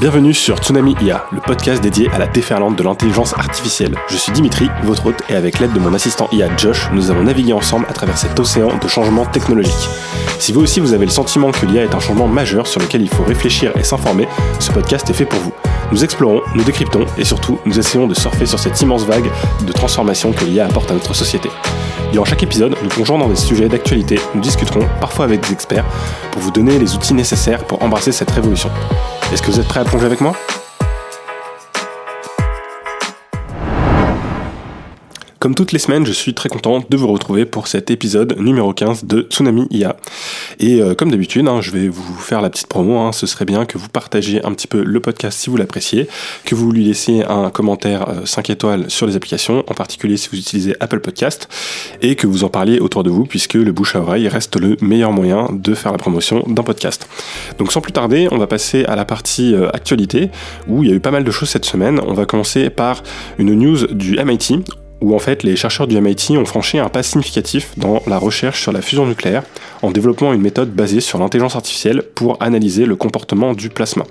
Bienvenue sur Tsunami IA, le podcast dédié à la déferlante de l'intelligence artificielle. Je suis Dimitri, votre hôte, et avec l'aide de mon assistant IA Josh, nous avons navigué ensemble à travers cet océan de changements technologiques. Si vous aussi vous avez le sentiment que l'IA est un changement majeur sur lequel il faut réfléchir et s'informer, ce podcast est fait pour vous. Nous explorons, nous décryptons et surtout nous essayons de surfer sur cette immense vague de transformation que l'IA apporte à notre société. Durant chaque épisode, nous plongeons dans des sujets d'actualité, nous discuterons parfois avec des experts pour vous donner les outils nécessaires pour embrasser cette révolution. Est-ce que vous êtes prêts à plonger avec moi? Comme toutes les semaines, je suis très content de vous retrouver pour cet épisode numéro 15 de Tsunami IA. Et euh, comme d'habitude, hein, je vais vous faire la petite promo. Hein. ce serait bien que vous partagiez un petit peu le podcast si vous l'appréciez, que vous lui laissiez un commentaire 5 euh, étoiles sur les applications, en particulier si vous utilisez Apple Podcast, et que vous en parliez autour de vous, puisque le bouche à oreille reste le meilleur moyen de faire la promotion d'un podcast. Donc sans plus tarder, on va passer à la partie euh, actualité, où il y a eu pas mal de choses cette semaine. On va commencer par une news du MIT où en fait les chercheurs du MIT ont franchi un pas significatif dans la recherche sur la fusion nucléaire en développant une méthode basée sur l'intelligence artificielle pour analyser le comportement du plasma.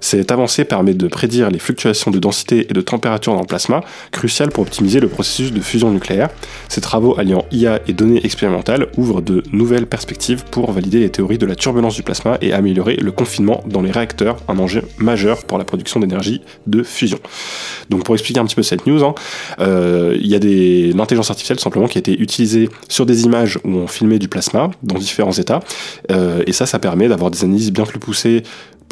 Cette avancée permet de prédire les fluctuations de densité et de température dans le plasma, crucial pour optimiser le processus de fusion nucléaire. Ces travaux alliant IA et données expérimentales ouvrent de nouvelles perspectives pour valider les théories de la turbulence du plasma et améliorer le confinement dans les réacteurs, un enjeu majeur pour la production d'énergie de fusion. Donc pour expliquer un petit peu cette news, hein, euh, il y a l'intelligence artificielle simplement qui a été utilisée sur des images où on filmait du plasma différents états, euh, et ça, ça permet d'avoir des analyses bien plus poussées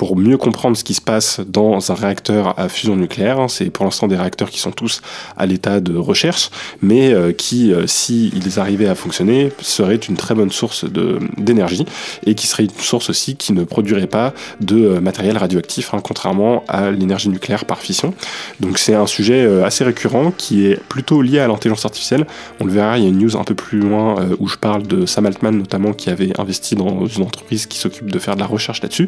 pour mieux comprendre ce qui se passe dans un réacteur à fusion nucléaire. Hein. C'est pour l'instant des réacteurs qui sont tous à l'état de recherche, mais euh, qui, euh, s'ils arrivaient à fonctionner, seraient une très bonne source d'énergie et qui serait une source aussi qui ne produirait pas de euh, matériel radioactif, hein, contrairement à l'énergie nucléaire par fission. Donc c'est un sujet assez récurrent qui est plutôt lié à l'intelligence artificielle. On le verra, il y a une news un peu plus loin où je parle de Sam Altman notamment qui avait investi dans une entreprise qui s'occupe de faire de la recherche là-dessus.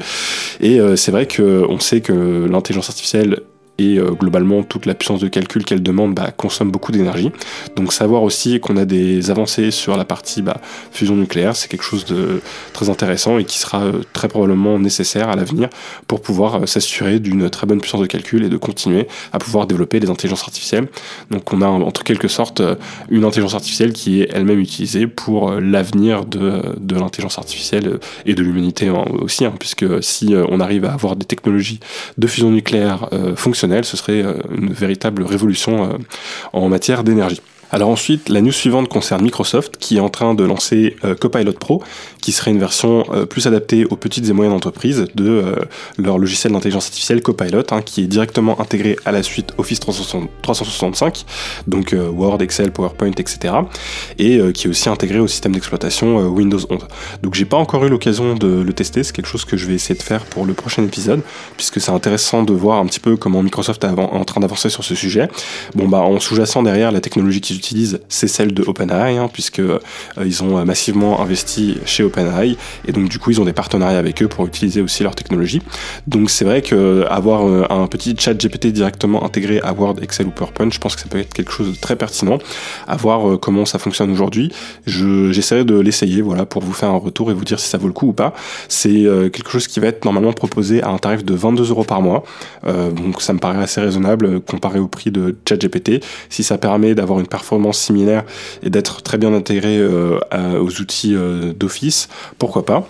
Et c'est vrai qu'on sait que l'intelligence artificielle et euh, globalement toute la puissance de calcul qu'elle demande bah, consomme beaucoup d'énergie. Donc savoir aussi qu'on a des avancées sur la partie bah, fusion nucléaire, c'est quelque chose de très intéressant et qui sera euh, très probablement nécessaire à l'avenir pour pouvoir euh, s'assurer d'une très bonne puissance de calcul et de continuer à pouvoir développer des intelligences artificielles. Donc on a entre quelque sorte une intelligence artificielle qui est elle-même utilisée pour l'avenir de, de l'intelligence artificielle et de l'humanité aussi, hein, puisque si on arrive à avoir des technologies de fusion nucléaire fonctionnelles, ce serait euh, une véritable révolution euh, en matière d'énergie. Alors ensuite, la news suivante concerne Microsoft qui est en train de lancer euh, Copilot Pro, qui serait une version euh, plus adaptée aux petites et moyennes entreprises de euh, leur logiciel d'intelligence artificielle Copilot, hein, qui est directement intégré à la suite Office 365, donc Word, Excel, PowerPoint, etc. Et qui est aussi intégré au système d'exploitation Windows 11. Donc j'ai pas encore eu l'occasion de le tester, c'est quelque chose que je vais essayer de faire pour le prochain épisode, puisque c'est intéressant de voir un petit peu comment Microsoft est en train d'avancer sur ce sujet. Bon bah en sous-jacent derrière la technologie qu'ils c'est celle de OpenAI, hein, puisque euh, ils ont euh, massivement investi chez OpenAI, et donc du coup ils ont des partenariats avec eux pour utiliser aussi leur technologie. Donc c'est vrai que avoir euh, un petit chat GPT directement intégré à Word, Excel ou PowerPoint, je pense que ça peut être quelque chose de très pertinent. À voir comment ça fonctionne aujourd'hui. J'essaierai de l'essayer, voilà, pour vous faire un retour et vous dire si ça vaut le coup ou pas. C'est quelque chose qui va être normalement proposé à un tarif de 22 euros par mois. donc ça me paraît assez raisonnable comparé au prix de ChatGPT. Si ça permet d'avoir une performance similaire et d'être très bien intégré euh, aux outils euh, d'Office, pourquoi pas.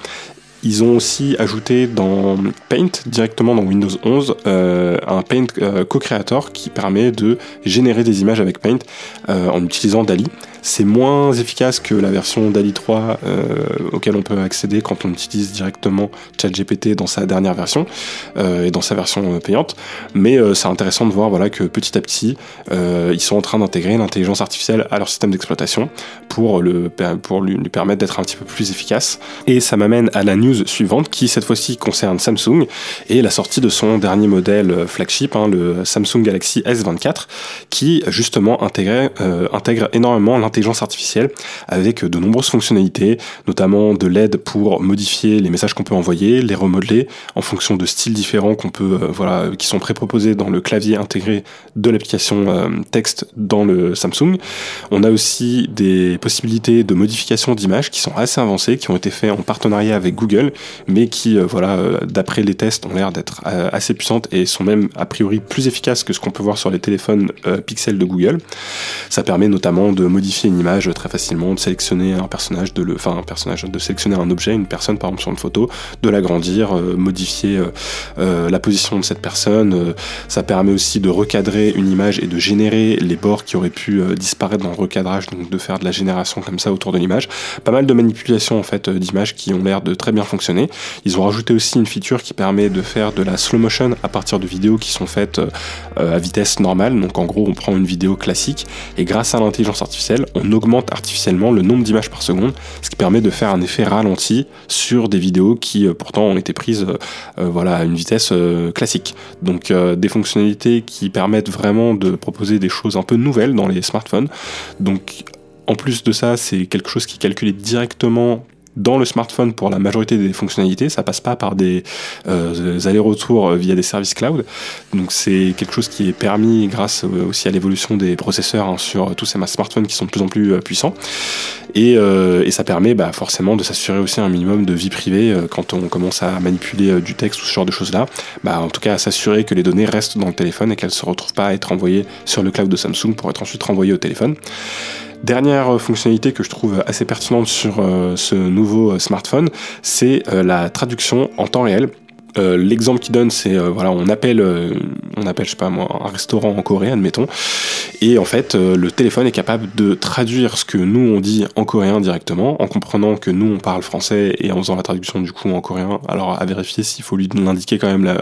Ils ont aussi ajouté dans Paint, directement dans Windows 11, euh, un Paint co-creator qui permet de générer des images avec Paint en utilisant DALI. C'est moins efficace que la version DALI 3 euh, auquel on peut accéder quand on utilise directement ChatGPT dans sa dernière version euh, et dans sa version euh, payante. Mais c'est intéressant de voir voilà, que petit à petit, ils sont en train d'intégrer l'intelligence artificielle à leur système d'exploitation pour, le, pour lui, permettre d'être un petit peu plus efficace. Et ça m'amène à la news suivante qui cette fois-ci concerne Samsung et la sortie de son dernier modèle flagship, hein, le Samsung Galaxy S24, qui justement intègre, intègre énormément artificielle avec de nombreuses fonctionnalités, notamment de l'aide pour modifier les messages qu'on peut envoyer, les remodeler en fonction de styles différents qu'on peut, euh, voilà, qui sont préproposés dans le clavier intégré de l'application euh, texte dans le Samsung. On a aussi des possibilités de modification d'images qui sont assez avancées, qui ont été faites en partenariat avec Google, mais qui, euh, voilà, d'après les tests, ont l'air d'être assez puissantes et sont même a priori plus efficaces que ce qu'on peut voir sur les téléphones Pixel de Google. Ça permet notamment de modifier une image très facilement, de sélectionner un personnage, de le, enfin un personnage, de sélectionner un objet, une personne par exemple sur une photo, de l'agrandir, modifier la position de cette personne. ça permet aussi de recadrer une image et de générer les bords qui auraient pu euh, disparaître dans le recadrage, donc de faire de la génération comme ça autour de l'image. Pas mal de manipulations en fait euh, d'images qui ont l'air de très bien fonctionner. Ils ont rajouté aussi une feature qui permet de faire de la slow motion à partir de vidéos qui sont faites euh, à vitesse normale. Donc en gros, on prend une vidéo classique et grâce à l'intelligence artificielle, on augmente artificiellement le nombre d'images par seconde, ce qui permet de faire un effet ralenti sur des vidéos qui pourtant ont été prises voilà à une vitesse classique. Donc des fonctionnalités qui permettent vraiment de proposer des choses un peu nouvelles dans les smartphones. Donc en plus de ça, c'est quelque chose qui est calculé directement dans le smartphone pour la majorité des fonctionnalités, ça passe pas par des euh, allers-retours via des services cloud. Donc c'est quelque chose qui est permis grâce aussi à l'évolution des processeurs hein, sur tous ces smartphones qui sont de plus en plus euh, puissants. Et, euh, et, ça permet bah, forcément de s'assurer aussi un minimum de vie privée quand on commence à manipuler du texte ou ce genre de choses-là. Bah, en tout cas, à s'assurer que les données restent dans le téléphone et qu'elles se retrouvent pas à être envoyées sur le cloud de Samsung pour être ensuite renvoyées au téléphone. Dernière fonctionnalité que je trouve assez pertinente sur euh, ce nouveau euh, smartphone, c'est euh, la traduction en temps réel. Euh, l'exemple qu'il donne, c'est euh, voilà, on appelle, euh, on appelle, je sais pas moi, un restaurant en coréen, admettons, et en fait, le téléphone est capable de traduire ce que nous on dit en coréen directement, en comprenant que nous on parle français et en faisant la traduction du coup en coréen. Alors à vérifier s'il faut lui indiquer quand même la,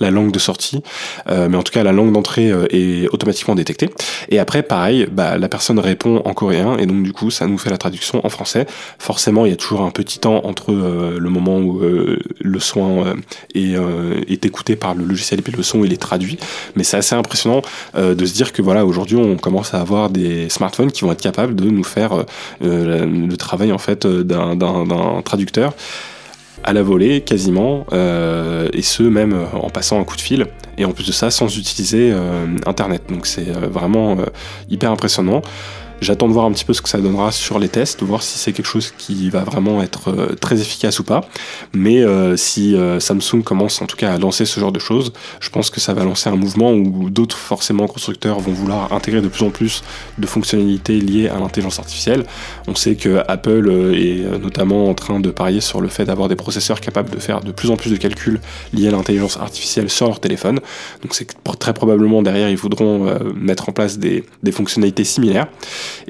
la, langue de sortie, mais en tout cas la langue d'entrée est automatiquement détectée. Et après, pareil, bah, la personne répond en coréen et donc du coup ça nous fait la traduction en français. Forcément, il y a toujours un petit temps entre le moment où le soin euh, est écouté par le logiciel et le son il est traduit. Mais c'est assez impressionnant euh, de se dire que voilà aujourd'hui on commence à avoir des smartphones qui vont être capables de nous faire euh, le travail en fait d'un traducteur à la volée quasiment, et ce même en passant un coup de fil, et en plus de ça sans utiliser Internet. Donc c'est vraiment hyper impressionnant. J'attends de voir un petit peu ce que ça donnera sur les tests, voir si c'est quelque chose qui va vraiment être euh, très efficace ou pas. Mais euh, si euh, Samsung commence en tout cas à lancer ce genre de choses, je pense que ça va lancer un mouvement où d'autres forcément constructeurs vont vouloir intégrer de plus en plus de fonctionnalités liées à l'intelligence artificielle. On sait que Apple est notamment en train de parier sur le fait d'avoir des processeurs capables de faire de plus en plus de calculs liés à l'intelligence artificielle sur leur téléphone. Donc c'est très probablement derrière ils voudront mettre en place des, des fonctionnalités similaires.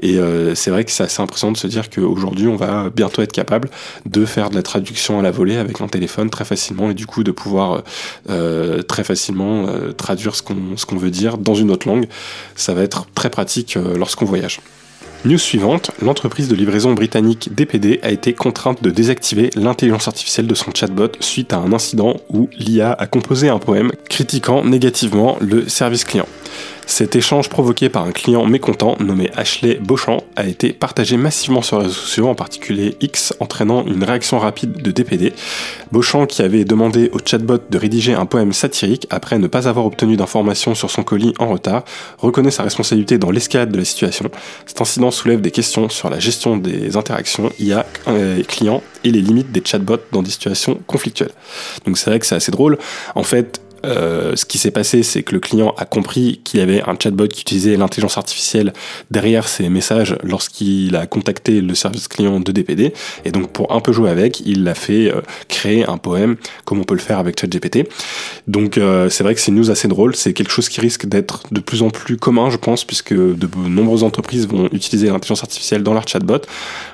Et euh, c'est vrai que c'est assez impressionnant de se dire qu'aujourd'hui, on va bientôt être capable de faire de la traduction à la volée avec un téléphone très facilement et du coup de pouvoir euh, très facilement euh, traduire ce qu'on ce qu'on veut dire dans une autre langue. Ça va être très pratique lorsqu'on voyage. News suivante, l'entreprise de livraison britannique DPD a été contrainte de désactiver l'intelligence artificielle de son chatbot suite à un incident où l'IA a composé un poème critiquant négativement le service client. Cet échange provoqué par un client mécontent nommé Ashley Beauchamp a été partagé massivement sur les réseaux sociaux, en particulier X, entraînant une réaction rapide de DPD. Beauchamp, qui avait demandé au chatbot de rédiger un poème satirique après ne pas avoir obtenu d'informations sur son colis en retard, reconnaît sa responsabilité dans l'escalade de la situation. Cet incident soulève des questions sur la gestion des interactions IA euh, clients et les limites des chatbots dans des situations conflictuelles. Donc c'est vrai que c'est assez drôle. En fait, euh, ce qui s'est passé, c'est que le client a compris qu'il y avait un chatbot qui utilisait l'intelligence artificielle derrière ses messages lorsqu'il a contacté le service client de DPD. Et donc, pour un peu jouer avec, il a fait euh, créer un poème, comme on peut le faire avec ChatGPT. Donc, euh, c'est vrai que c'est une news assez drôle. C'est quelque chose qui risque d'être de plus en plus commun, je pense, puisque de nombreuses entreprises vont utiliser l'intelligence artificielle dans leur chatbot.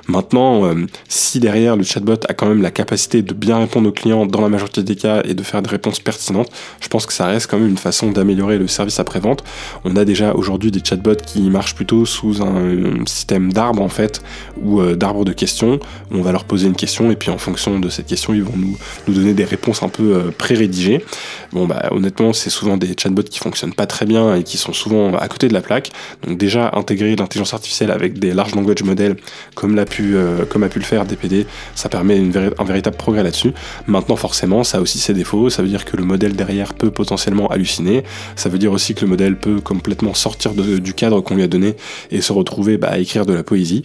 Maintenant, si derrière le chatbot a quand même la capacité de bien répondre aux clients dans la majorité des cas et de faire des réponses pertinentes, je pense que ça reste quand même une façon d'améliorer le service après-vente. On a déjà aujourd'hui des chatbots qui marchent plutôt sous un, système d'arbres en fait, ou euh, d'arbres de questions, on va leur poser une question et puis en fonction de cette question, ils vont nous, nous donner des réponses un peu euh, pré-rédigées. Bon bah honnêtement, c'est souvent des chatbots qui fonctionnent pas très bien et qui sont souvent à côté de la plaque. Donc déjà intégrer l'intelligence artificielle avec des large language models comme pu euh, comme a pu le faire DPD, ça permet un véritable progrès là-dessus. Maintenant forcément, ça a aussi ses défauts, ça veut dire que le modèle derrière peut potentiellement halluciner, ça veut dire aussi que le modèle peut complètement sortir du cadre qu'on lui a donné et se retrouver bah, à écrire de la poésie.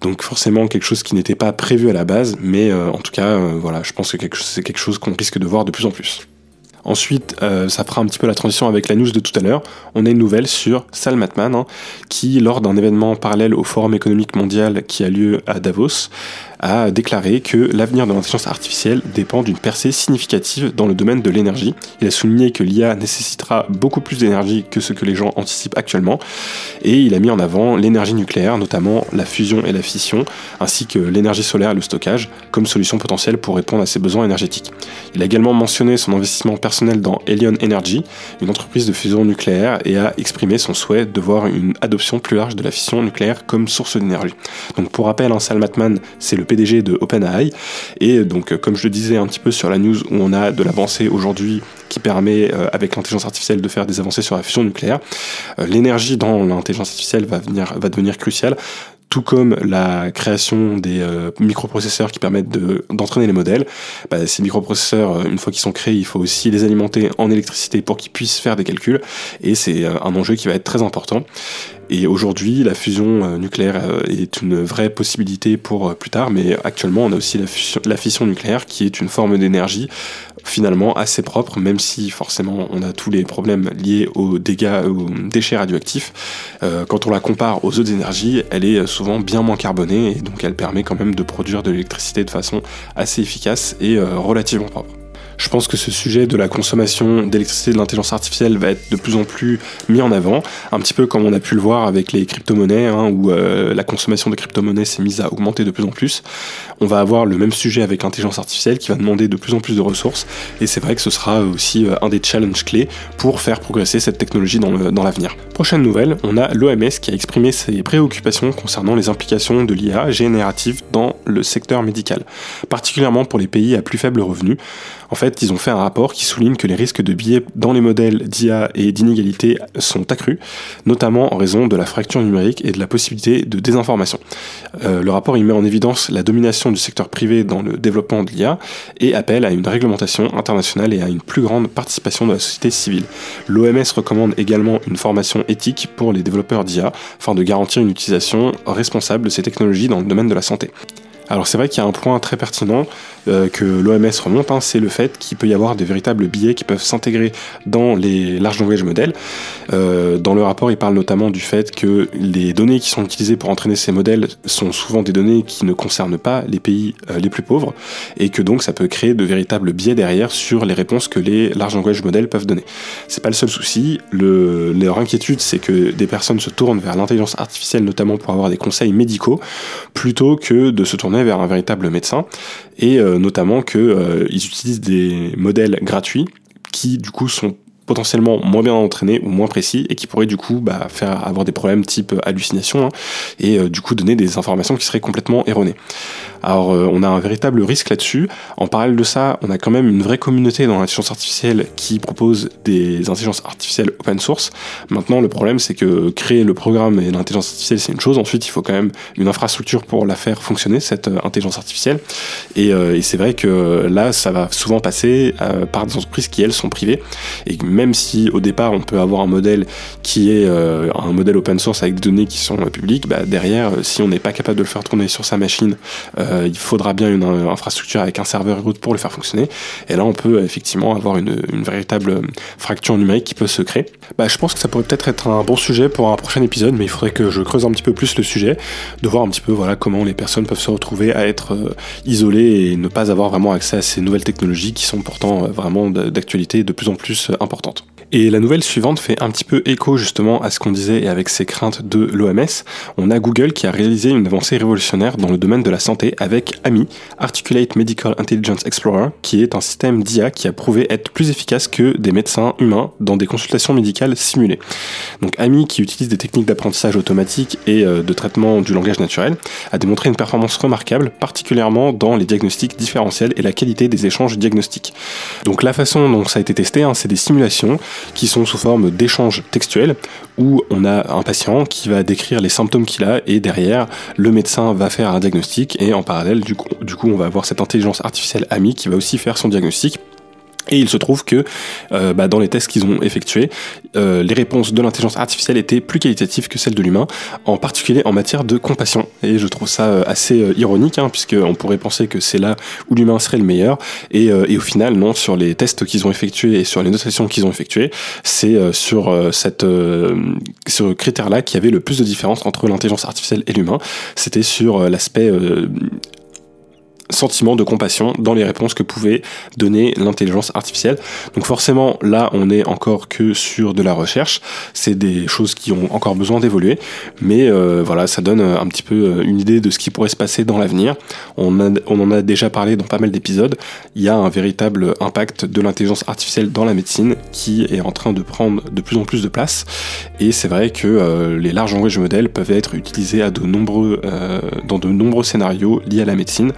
Donc forcément quelque chose qui n'était pas prévu à la base, mais euh, en tout cas, euh, voilà, je pense que c'est quelque chose qu'on risque de voir de plus en plus. Ensuite, euh, ça fera un petit peu la transition avec la news de tout à l'heure. On a une nouvelle sur Salmatman, hein, qui, lors d'un événement parallèle au Forum économique mondial qui a lieu à Davos, a déclaré que l'avenir de l'intelligence artificielle dépend d'une percée significative dans le domaine de l'énergie. Il a souligné que l'IA nécessitera beaucoup plus d'énergie que ce que les gens anticipent actuellement, et il a mis en avant l'énergie nucléaire, notamment la fusion et la fission, ainsi que l'énergie solaire et le stockage, comme solution potentielle pour répondre à ses besoins énergétiques. Il a également mentionné son investissement personnel dans Helion Energy, une entreprise de fusion nucléaire, et a exprimé son souhait de voir une adoption plus large de la fission nucléaire comme source d'énergie. Donc pour rappel, hein, Salmatman, c'est le PDG de OpenAI. Et donc, comme je le disais un petit peu sur la news où on a de l'avancée aujourd'hui qui permet, euh, avec l'intelligence artificielle, de faire des avancées sur la fusion nucléaire, euh, l'énergie dans l'intelligence artificielle va, venir, va devenir cruciale tout comme la création des euh, microprocesseurs qui permettent d'entraîner les modèles, bah, ces microprocesseurs, une fois qu'ils sont créés, il faut aussi les alimenter en électricité pour qu'ils puissent faire des calculs, et c'est un enjeu qui va être très important. Et aujourd'hui, la fusion euh, nucléaire euh, est une vraie possibilité pour euh, plus tard, mais actuellement, on a aussi la fission, nucléaire qui est une forme d'énergie finalement assez propre, même si forcément on a tous les problèmes liés aux dégâts, aux déchets radioactifs. quand on la compare aux autres énergies, elle est souvent bien moins carbonée et donc elle permet quand même de produire de l'électricité de façon assez efficace et relativement propre. Je pense que ce sujet de la consommation d'électricité de l'intelligence artificielle va être de plus en plus mis en avant, un petit peu comme on a pu le voir avec les crypto-monnaies, hein, où euh, la consommation de crypto-monnaies s'est mise à augmenter de plus en plus. On va avoir le même sujet avec l'intelligence artificielle qui va demander de plus en plus de ressources, et c'est vrai que ce sera aussi euh, un des challenges clés pour faire progresser cette technologie dans l'avenir. Prochaine nouvelle, on a l'OMS qui a exprimé ses préoccupations concernant les implications de l'IA générative dans le secteur médical, particulièrement pour les pays à plus faible revenu. En fait, ils ont fait un rapport qui souligne que les risques de biais dans les modèles d'IA et d'inégalité sont accrus, notamment en raison de la fracture numérique et de la possibilité de désinformation. Euh, le rapport y met en évidence la domination du secteur privé dans le développement de l'IA et appelle à une réglementation internationale et à une plus grande participation de la société civile. L'OMS recommande également une formation éthique pour les développeurs d'IA afin de garantir une utilisation responsable de ces technologies dans le domaine de la santé. Alors c'est vrai qu'il y a un point très pertinent euh, que l'OMS remonte, hein, c'est le fait qu'il peut y avoir des véritables biais qui peuvent s'intégrer dans les large language models. Euh, dans le rapport, il parle notamment du fait que les données qui sont utilisées pour entraîner ces modèles sont souvent des données qui ne concernent pas les pays euh, les plus pauvres et que donc ça peut créer de véritables biais derrière sur les réponses que les large language models peuvent donner. C'est pas le seul souci. Le, leur inquiétude, c'est que des personnes se tournent vers l'intelligence artificielle notamment pour avoir des conseils médicaux plutôt que de se tourner vers un véritable médecin, et notamment qu'ils euh, utilisent des modèles gratuits qui du coup sont potentiellement moins bien entraînés ou moins précis et qui pourraient du coup bah, faire avoir des problèmes type hallucination hein, et euh, du coup donner des informations qui seraient complètement erronées. Alors euh, on a un véritable risque là-dessus. En parallèle de ça, on a quand même une vraie communauté dans l'intelligence artificielle qui propose des intelligences artificielles open source. Maintenant le problème c'est que créer le programme et l'intelligence artificielle c'est une chose, ensuite il faut quand même une infrastructure pour la faire fonctionner cette euh, intelligence artificielle. Et, euh, et c'est vrai que là ça va souvent passer par des entreprises qui elles sont privées. Et même si au départ on peut avoir un modèle qui est un modèle open source avec des données qui sont publiques, bah, derrière si on n'est pas capable de le faire tourner sur sa machine, euh, il faudra bien une, infrastructure avec un serveur route pour le faire fonctionner. Et là, on peut effectivement avoir une, véritable fracture numérique qui peut se créer. Bah, je pense que ça pourrait peut-être être un bon sujet pour un prochain épisode, mais il faudrait que je creuse un petit peu plus le sujet, de voir un petit peu voilà comment les personnes peuvent se retrouver à être euh, isolées et ne pas avoir vraiment accès à ces nouvelles technologies qui sont pourtant euh, vraiment d'actualité de plus en plus importantes. Et la nouvelle suivante fait un petit peu écho justement à ce qu'on disait et avec ces craintes de l'OMS. On a Google qui a réalisé une avancée révolutionnaire dans le domaine de la santé avec AMI, Articulate Medical Intelligence Explorer, qui est un système d'IA qui a prouvé être plus efficace que des médecins humains dans des consultations médicales simulées. Donc AMI, qui utilise des techniques d'apprentissage automatique et euh, de traitement du langage naturel, a démontré une performance remarquable, particulièrement dans les diagnostics différentiels et la qualité des échanges diagnostiques. Donc la façon dont ça a été testé, hein, c'est des simulations qui sont sous forme d'échanges textuels où on a un patient qui va décrire les symptômes qu'il a et derrière le médecin va faire un diagnostic et en du coup, du coup on va avoir cette intelligence artificielle AMI qui va aussi faire son diagnostic et il se trouve que euh, bah, dans les tests qu'ils ont effectués, euh, les réponses de l'intelligence artificielle étaient plus qualitatives que celles de l'humain, en particulier en matière de compassion. Et je trouve ça euh, assez ironique, hein, puisqu'on pourrait penser que c'est là où l'humain serait le meilleur. Et, et, au final, non, sur les tests qu'ils ont effectués et sur les notations qu'ils ont effectuées, c'est sur cette ce critère-là qu'il y avait le plus de différence entre l'intelligence artificielle et l'humain. C'était sur l'aspect sentiment de compassion dans les réponses que pouvait donner l'intelligence artificielle. Donc forcément, là, on est encore que sur de la recherche. C'est des choses qui ont encore besoin d'évoluer, mais euh, voilà, ça donne un petit peu euh, une idée de ce qui pourrait se passer dans l'avenir. On, en a déjà parlé dans pas mal d'épisodes. Il y a un véritable impact de l'intelligence artificielle dans la médecine qui est en train de prendre de plus en plus de place. Et c'est vrai que euh, les larges langages modèles peuvent être utilisés à de nombreux, dans de nombreux scénarios liés à la médecine.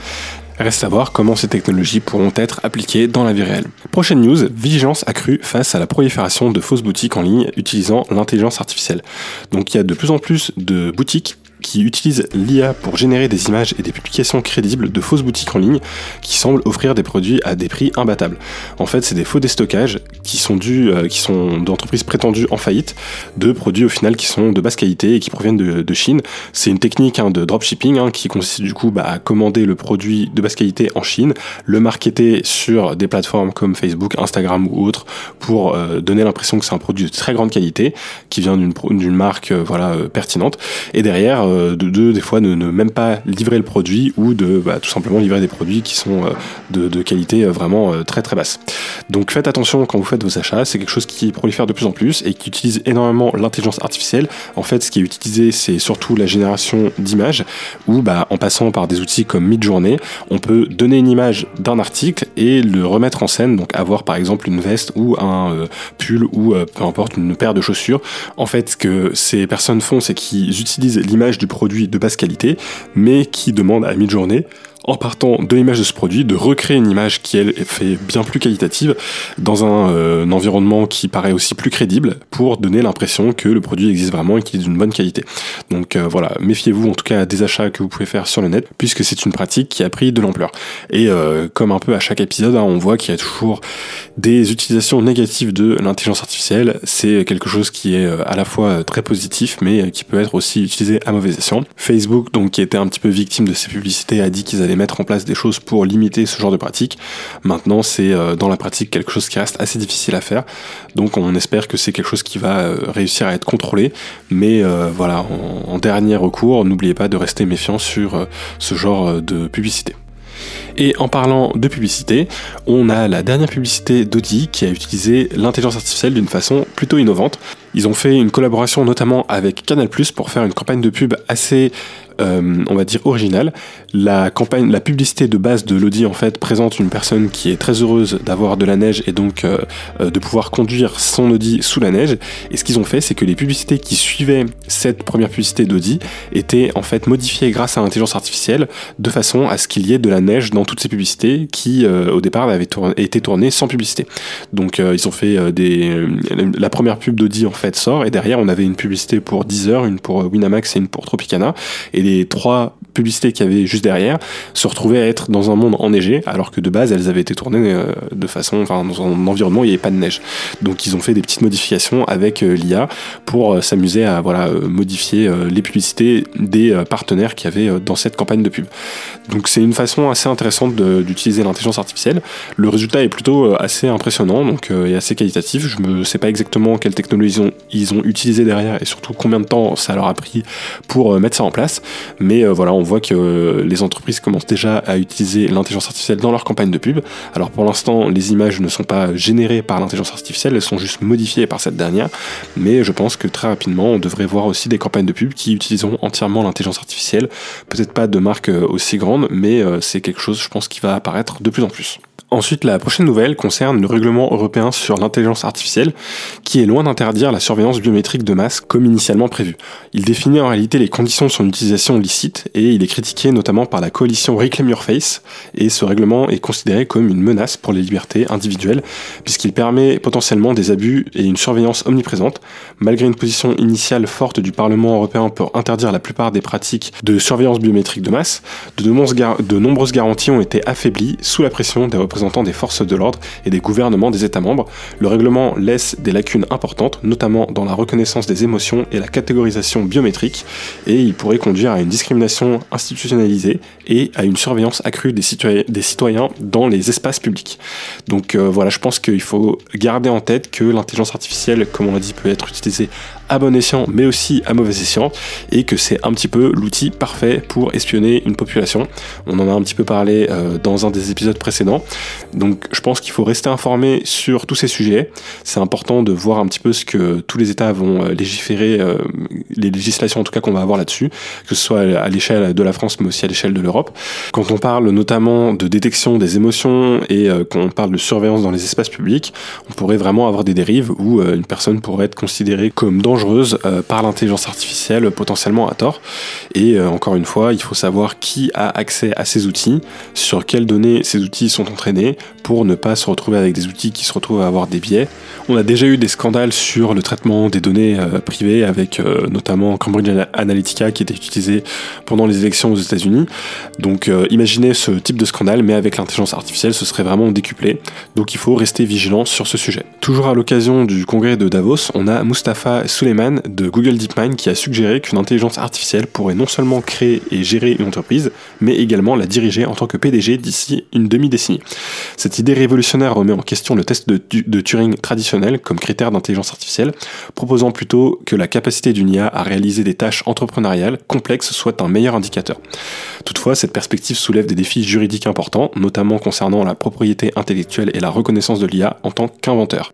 Reste à voir comment ces technologies pourront être appliquées dans la vie réelle. Prochaine news, vigilance accrue face à la prolifération de fausses boutiques en ligne utilisant l'intelligence artificielle. Donc il y a de plus en plus de boutiques qui utilisent l'IA pour générer des images et des publications crédibles de fausses boutiques en ligne qui semblent offrir des produits à des prix imbattables. En fait, c'est des faux déstockages qui sont dus, euh, qui sont d'entreprises prétendues en faillite, de produits au final qui sont de basse qualité et qui proviennent de, Chine. C'est une technique hein, de dropshipping hein, qui consiste du coup bah, à commander le produit de basse qualité en Chine, le marketer sur des plateformes comme Facebook, Instagram ou autres pour euh, donner l'impression que c'est un produit de très grande qualité qui vient d'une marque euh, voilà pertinente et derrière de deux, des fois ne, même pas livrer le produit ou de bah, tout simplement livrer des produits qui sont euh, de, de, qualité euh, vraiment très très basse. Donc faites attention quand vous faites vos achats, c'est quelque chose qui prolifère de plus en plus et qui utilise énormément l'intelligence artificielle. En fait, ce qui est utilisé, c'est surtout la génération d'images où bah, en passant par des outils comme Midjourney, on peut donner une image d'un article et le remettre en scène, donc avoir par exemple une veste ou un pull ou peu importe une paire de chaussures. En fait, ce que ces personnes font, c'est qu'ils utilisent l'image du produit de basse qualité, mais qui demande à mi-journée en partant de l'image de ce produit, de recréer une image qui, elle, est fait bien plus qualitative dans un, euh, environnement qui paraît aussi plus crédible pour donner l'impression que le produit existe vraiment et qu'il est d'une bonne qualité. Donc euh, voilà, méfiez-vous en tout cas des achats que vous pouvez faire sur le net, puisque c'est une pratique qui a pris de l'ampleur. Et euh, comme un peu à chaque épisode, hein, on voit qu'il y a toujours des utilisations négatives de l'intelligence artificielle. C'est quelque chose qui est à la fois très positif, mais qui peut être aussi utilisé à mauvais escient. Facebook, donc qui était un petit peu victime de ces publicités, a dit qu'ils mettre en place des choses pour limiter ce genre de pratique. Maintenant, c'est euh, dans la pratique quelque chose qui reste assez difficile à faire. Donc on espère que c'est quelque chose qui va euh, réussir à être contrôlé. Mais euh, voilà, en, dernier recours, n'oubliez pas de rester méfiant sur ce genre de publicité. Et en parlant de publicité, on a la dernière publicité d'Audi qui a utilisé l'intelligence artificielle d'une façon plutôt innovante. Ils ont fait une collaboration notamment avec Canal ⁇ pour faire une campagne de pub assez euh, on va dire original. La campagne, la publicité de base de l'Audi en fait présente une personne qui est très heureuse d'avoir de la neige et donc euh, euh, de pouvoir conduire son Audi sous la neige. Et ce qu'ils ont fait, c'est que les publicités qui suivaient cette première publicité d'Audi étaient en fait modifiées grâce à l'intelligence artificielle de façon à ce qu'il y ait de la neige dans toutes ces publicités qui au départ avaient été tournées sans publicité. Donc ils ont fait des la première pub d'Audi en fait sort et derrière on avait une publicité pour Deezer, une pour Winamax et une pour Tropicana et les trois publicités qu'il y avait juste derrière se retrouvaient à être dans un monde enneigé, alors que de base elles avaient été tournées euh, de façon, enfin dans un environnement où il n'y avait pas de neige. Donc ils ont fait des petites modifications avec euh, l'IA pour euh, s'amuser à voilà modifier les publicités des partenaires qu'il y avait dans cette campagne de pub. Donc c'est une façon assez intéressante d'utiliser l'intelligence artificielle. Le résultat est plutôt assez impressionnant, donc et assez qualitatif. Je ne sais pas exactement quelle technologie ils ont, ils ont utilisé derrière et surtout combien de temps ça leur a pris pour mettre ça en place. Mais voilà, on voit que les entreprises commencent déjà à utiliser l'intelligence artificielle dans leur campagne de pub. Alors pour l'instant, les images ne sont pas générées par l'intelligence artificielle, elles sont juste modifiées par cette dernière, mais je pense que très rapidement, on devrait voir aussi des campagnes de pub qui utiliseront entièrement l'intelligence artificielle. Peut-être pas de marque aussi grande, mais c'est quelque chose, je pense, qui va apparaître de plus en plus. Ensuite, la prochaine nouvelle concerne le règlement européen sur l'intelligence artificielle, qui est loin d'interdire la surveillance biométrique de masse comme initialement prévu. Il définit en réalité les conditions de son utilisation licite et il est critiqué notamment par la coalition Reclaim Your Face, et ce règlement est considéré comme une menace pour les libertés individuelles, puisqu'il permet potentiellement des abus et une surveillance omniprésente, malgré une position initiale forte du Parlement européen pour interdire la plupart des pratiques de surveillance biométrique de masse, de nombreuses, garanties ont été affaiblies sous la pression des représentants des forces de l'ordre et des gouvernements des États membres. Le règlement laisse des lacunes importantes, notamment dans la reconnaissance des émotions et la catégorisation biométrique, et il pourrait conduire à une discrimination institutionnalisée et à une surveillance accrue des, citoyens, dans les espaces publics. Donc euh, voilà, je pense qu'il faut garder en tête que l'intelligence artificielle, comme on l'a dit, peut être utilisée à bon escient, mais aussi à mauvais escient, et que c'est un petit peu l'outil parfait pour espionner une population. On en a un petit peu parlé euh, dans un des épisodes précédents. Donc je pense qu'il faut rester informé sur tous ces sujets. C'est important de voir un petit peu ce que tous les États vont euh, légiférer, euh, les législations en tout cas qu'on va avoir là-dessus, que ce soit à l'échelle de la France, mais aussi à l'échelle de l'Europe. Quand on parle notamment de détection des émotions et qu'on parle de surveillance dans les espaces publics, on pourrait vraiment avoir des dérives où une personne pourrait être considérée comme dangereuse euh, par l'intelligence artificielle potentiellement à tort. Et euh, encore une fois, il faut savoir qui a accès à ces outils, sur quelles données ces outils sont entraînés pour ne pas se retrouver avec des outils qui se retrouvent à avoir des biais. On a déjà eu des scandales sur le traitement des données euh, privées avec notamment Cambridge Analytica qui était utilisé pendant les élections aux États-Unis. Donc imaginez ce type de scandale, mais avec l'intelligence artificielle, ce serait vraiment décuplé. Donc il faut rester vigilant sur ce sujet. Toujours à l'occasion du congrès de Davos, on a Mustafa Suleyman de Google DeepMind qui a suggéré qu'une intelligence artificielle pourrait non seulement créer et gérer une entreprise, mais également la diriger en tant que PDG d'ici une demi-décennie. Idée révolutionnaire remet en question le test de, Turing traditionnel comme critère d'intelligence artificielle, proposant plutôt que la capacité d'une IA à réaliser des tâches entrepreneuriales complexes soit un meilleur indicateur. Toutefois, cette perspective soulève des défis juridiques importants, notamment concernant la propriété intellectuelle et la reconnaissance de l'IA en tant qu'inventeur.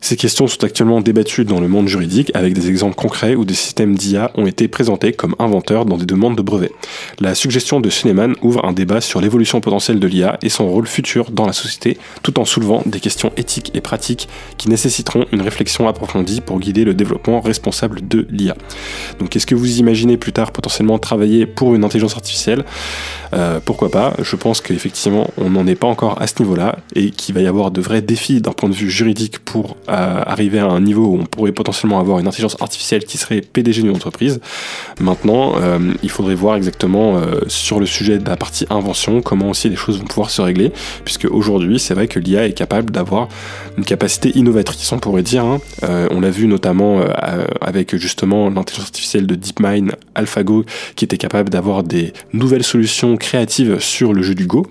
Ces questions sont actuellement débattues dans le monde juridique avec des exemples concrets où des systèmes d'IA ont été présentés comme inventeurs dans des demandes de brevets. La suggestion de Suleiman ouvre un débat sur l'évolution potentielle de l'IA et son rôle futur dans la société, tout en soulevant des questions éthiques et pratiques qui nécessiteront une réflexion approfondie pour guider le développement responsable de l'IA. Donc est-ce que vous imaginez plus tard potentiellement travailler pour une intelligence artificielle? Euh, Pourquoi pas? Je pense qu'effectivement on n'en est pas encore à ce niveau-là et qu'il va y avoir de vrais défis d'un point de vue juridique pour arriver à un niveau où on pourrait potentiellement avoir une intelligence artificielle qui serait PDG d'une entreprise. Maintenant, euh, il faudrait voir exactement euh, sur le sujet de la partie invention comment aussi les choses vont pouvoir se régler, puisque aujourd'hui, c'est vrai que l'IA est capable d'avoir une capacité innovatrice, on pourrait dire. Hein. Euh, on l'a vu notamment avec justement l'intelligence artificielle de DeepMind, AlphaGo, qui était capable d'avoir des nouvelles solutions créatives sur le jeu du Go.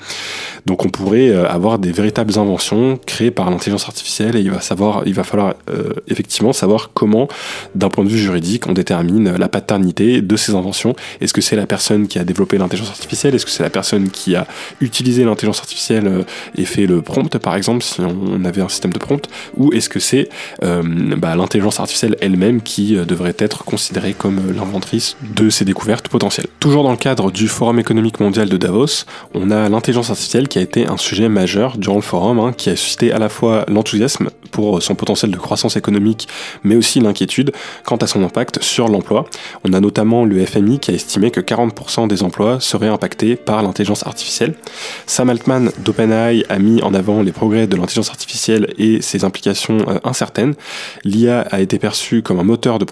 Donc on pourrait avoir des véritables inventions créées par l'intelligence artificielle et il va savoir il va falloir euh, effectivement savoir comment, d'un point de vue juridique, on détermine la paternité de ces inventions. Est-ce que c'est la personne qui a développé l'intelligence artificielle? Est-ce que c'est la personne qui a utilisé l'intelligence artificielle euh, et fait le prompt, par exemple, si on avait un système de prompt? Ou est-ce que c'est euh, bah, l'intelligence artificielle elle-même qui devrait être considérée comme l'inventrice de ces découvertes potentielles? Toujours dans le cadre du Forum économique mondial de Davos, on a l'intelligence artificielle qui a été un sujet majeur durant le forum, hein, qui a suscité à la fois l'enthousiasme pour son potentiel de croissance économique, mais aussi l'inquiétude quant à son impact sur l'emploi. On a notamment le FMI qui a estimé que 40% des emplois seraient impactés par l'intelligence artificielle. Sam Altman d'OpenAI a mis en avant les progrès de l'intelligence artificielle et ses implications euh, incertaines. L'IA a été perçue comme un moteur de,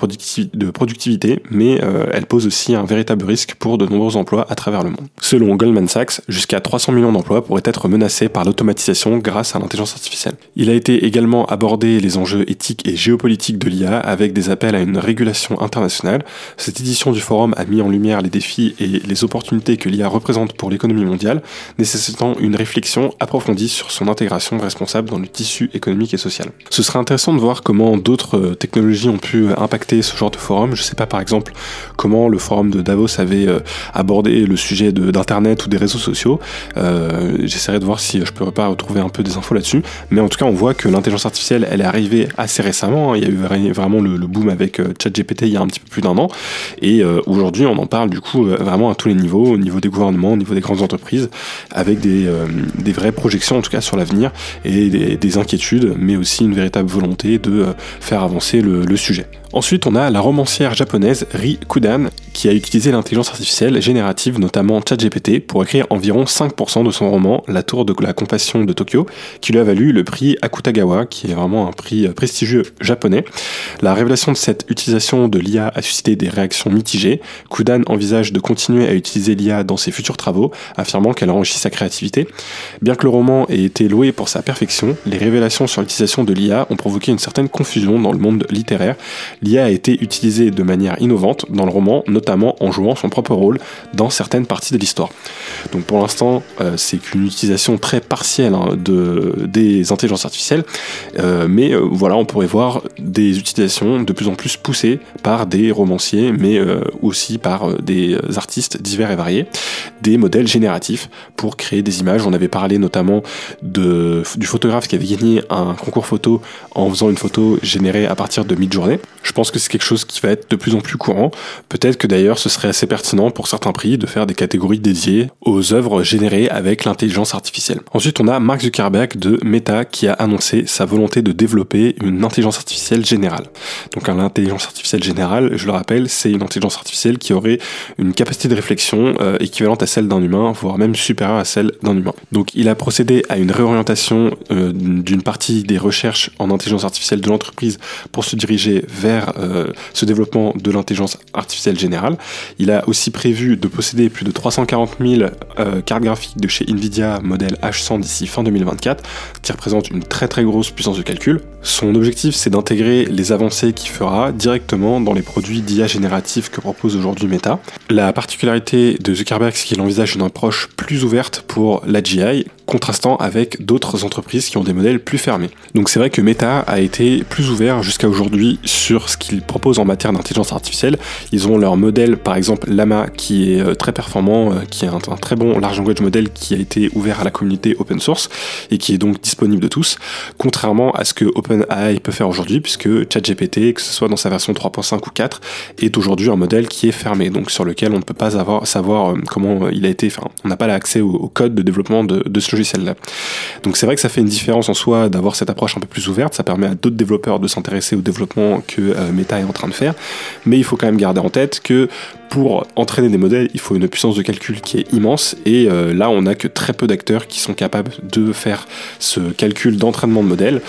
productivité, mais euh, elle pose aussi un véritable risque pour de nombreux emplois à travers le monde. Selon Goldman Sachs, jusqu'à 300 millions d'emplois pourraient être menacés par l'automatisation grâce à l'intelligence artificielle. Il a été également abordé les enjeux éthiques et géopolitiques de l'IA avec des appels à une régulation internationale. Cette édition du forum a mis en lumière les défis et les opportunités que l'IA représente pour l'économie mondiale, nécessitant une réflexion approfondie sur son intégration responsable dans le tissu économique et social. Ce serait intéressant de voir comment d'autres technologies ont pu impacter ce genre de forum. Je sais pas par exemple comment le forum de Davos avait euh, abordé le sujet d'internet ou des réseaux sociaux. Euh, j'essaierai de voir si je peux pas retrouver un peu des infos là-dessus. Mais en tout cas, on voit que l'intelligence artificielle, elle est arrivée assez récemment. Hein. Il y a eu vraiment le, boom avec ChatGPT il y a un petit peu plus d'un an. Et aujourd'hui, on en parle du coup vraiment à tous les niveaux, au niveau des gouvernements, au niveau des grandes entreprises, avec des, vraies projections en tout cas sur l'avenir et des, inquiétudes, mais aussi une véritable volonté de faire avancer le sujet. Ensuite, on a la romancière japonaise Ri Kudan qui a utilisé l'intelligence artificielle générative, notamment ChatGPT, pour écrire environ 5% de son roman La Tour de la Compassion de Tokyo, qui lui a valu le prix Akutagawa, qui est vraiment un prix prestigieux japonais. La révélation de cette utilisation de l'IA a suscité des réactions mitigées. Kudan envisage de continuer à utiliser l'IA dans ses futurs travaux, affirmant qu'elle enrichit sa créativité. Bien que le roman ait été loué pour sa perfection, les révélations sur l'utilisation de l'IA ont provoqué une certaine confusion dans le monde littéraire l'IA a été utilisée de manière innovante dans le roman, notamment en jouant son propre rôle dans certaines parties de l'histoire. Donc pour l'instant, euh, c'est qu'une utilisation très partielle hein, de, des intelligences artificielles, euh, mais euh, voilà, on pourrait voir des utilisations de plus en plus poussées par des romanciers, mais aussi par des artistes divers et variés, des modèles génératifs pour créer des images. On avait parlé notamment du photographe qui avait gagné un concours photo en faisant une photo générée à partir de mid-journée. Je pense que c'est quelque chose qui va être de plus en plus courant. Peut-être que d'ailleurs ce serait assez pertinent pour certains prix de faire des catégories dédiées aux œuvres générées avec l'intelligence artificielle. Ensuite, on a Mark Zuckerberg de Meta qui a annoncé sa volonté de développer une intelligence artificielle générale. Donc l'intelligence artificielle générale, je le rappelle, c'est une intelligence artificielle qui aurait une capacité de réflexion euh, équivalente à celle d'un humain, voire même supérieure à celle d'un humain. Donc il a procédé à une réorientation euh, d'une partie des recherches en intelligence artificielle de l'entreprise pour se diriger vers euh, ce développement de l'intelligence artificielle générale. Il a aussi prévu de posséder plus de 340 000 euh, cartes graphiques de chez Nvidia modèle H100 d'ici fin 2024, qui représente une très très grosse puissance de calcul. Son objectif, c'est d'intégrer les avancées qu'il fera directement dans les produits d'IA génératifs que propose aujourd'hui Meta. La particularité de Zuckerberg, c'est qu'il envisage une approche plus ouverte pour la GI, contrastant avec d'autres entreprises qui ont des modèles plus fermés. Donc c'est vrai que Meta a été plus ouvert jusqu'à aujourd'hui sur ce qu'ils proposent en matière d'intelligence artificielle. Ils ont leur modèle, par exemple Lama, qui est euh, très performant, euh, qui est un, très bon large language model qui a été ouvert à la communauté open source et qui est donc disponible de tous, contrairement à ce que OpenAI peut faire aujourd'hui, puisque ChatGPT, que ce soit dans sa version 3.5 ou 4, est aujourd'hui un modèle qui est fermé, donc sur lequel on ne peut pas avoir, savoir euh, comment il a été, enfin, on n'a pas l'accès au, code de développement de, de ce logiciel-là. Donc c'est vrai que ça fait une différence en soi d'avoir cette approche un peu plus ouverte, ça permet à d'autres développeurs de s'intéresser au développement que euh, Meta est en train de faire, mais il faut quand même garder en tête que pour entraîner des modèles, il faut une puissance de calcul qui est immense, et euh, là on n'a que très peu d'acteurs qui sont capables de faire ce calcul d'entraînement de modèles,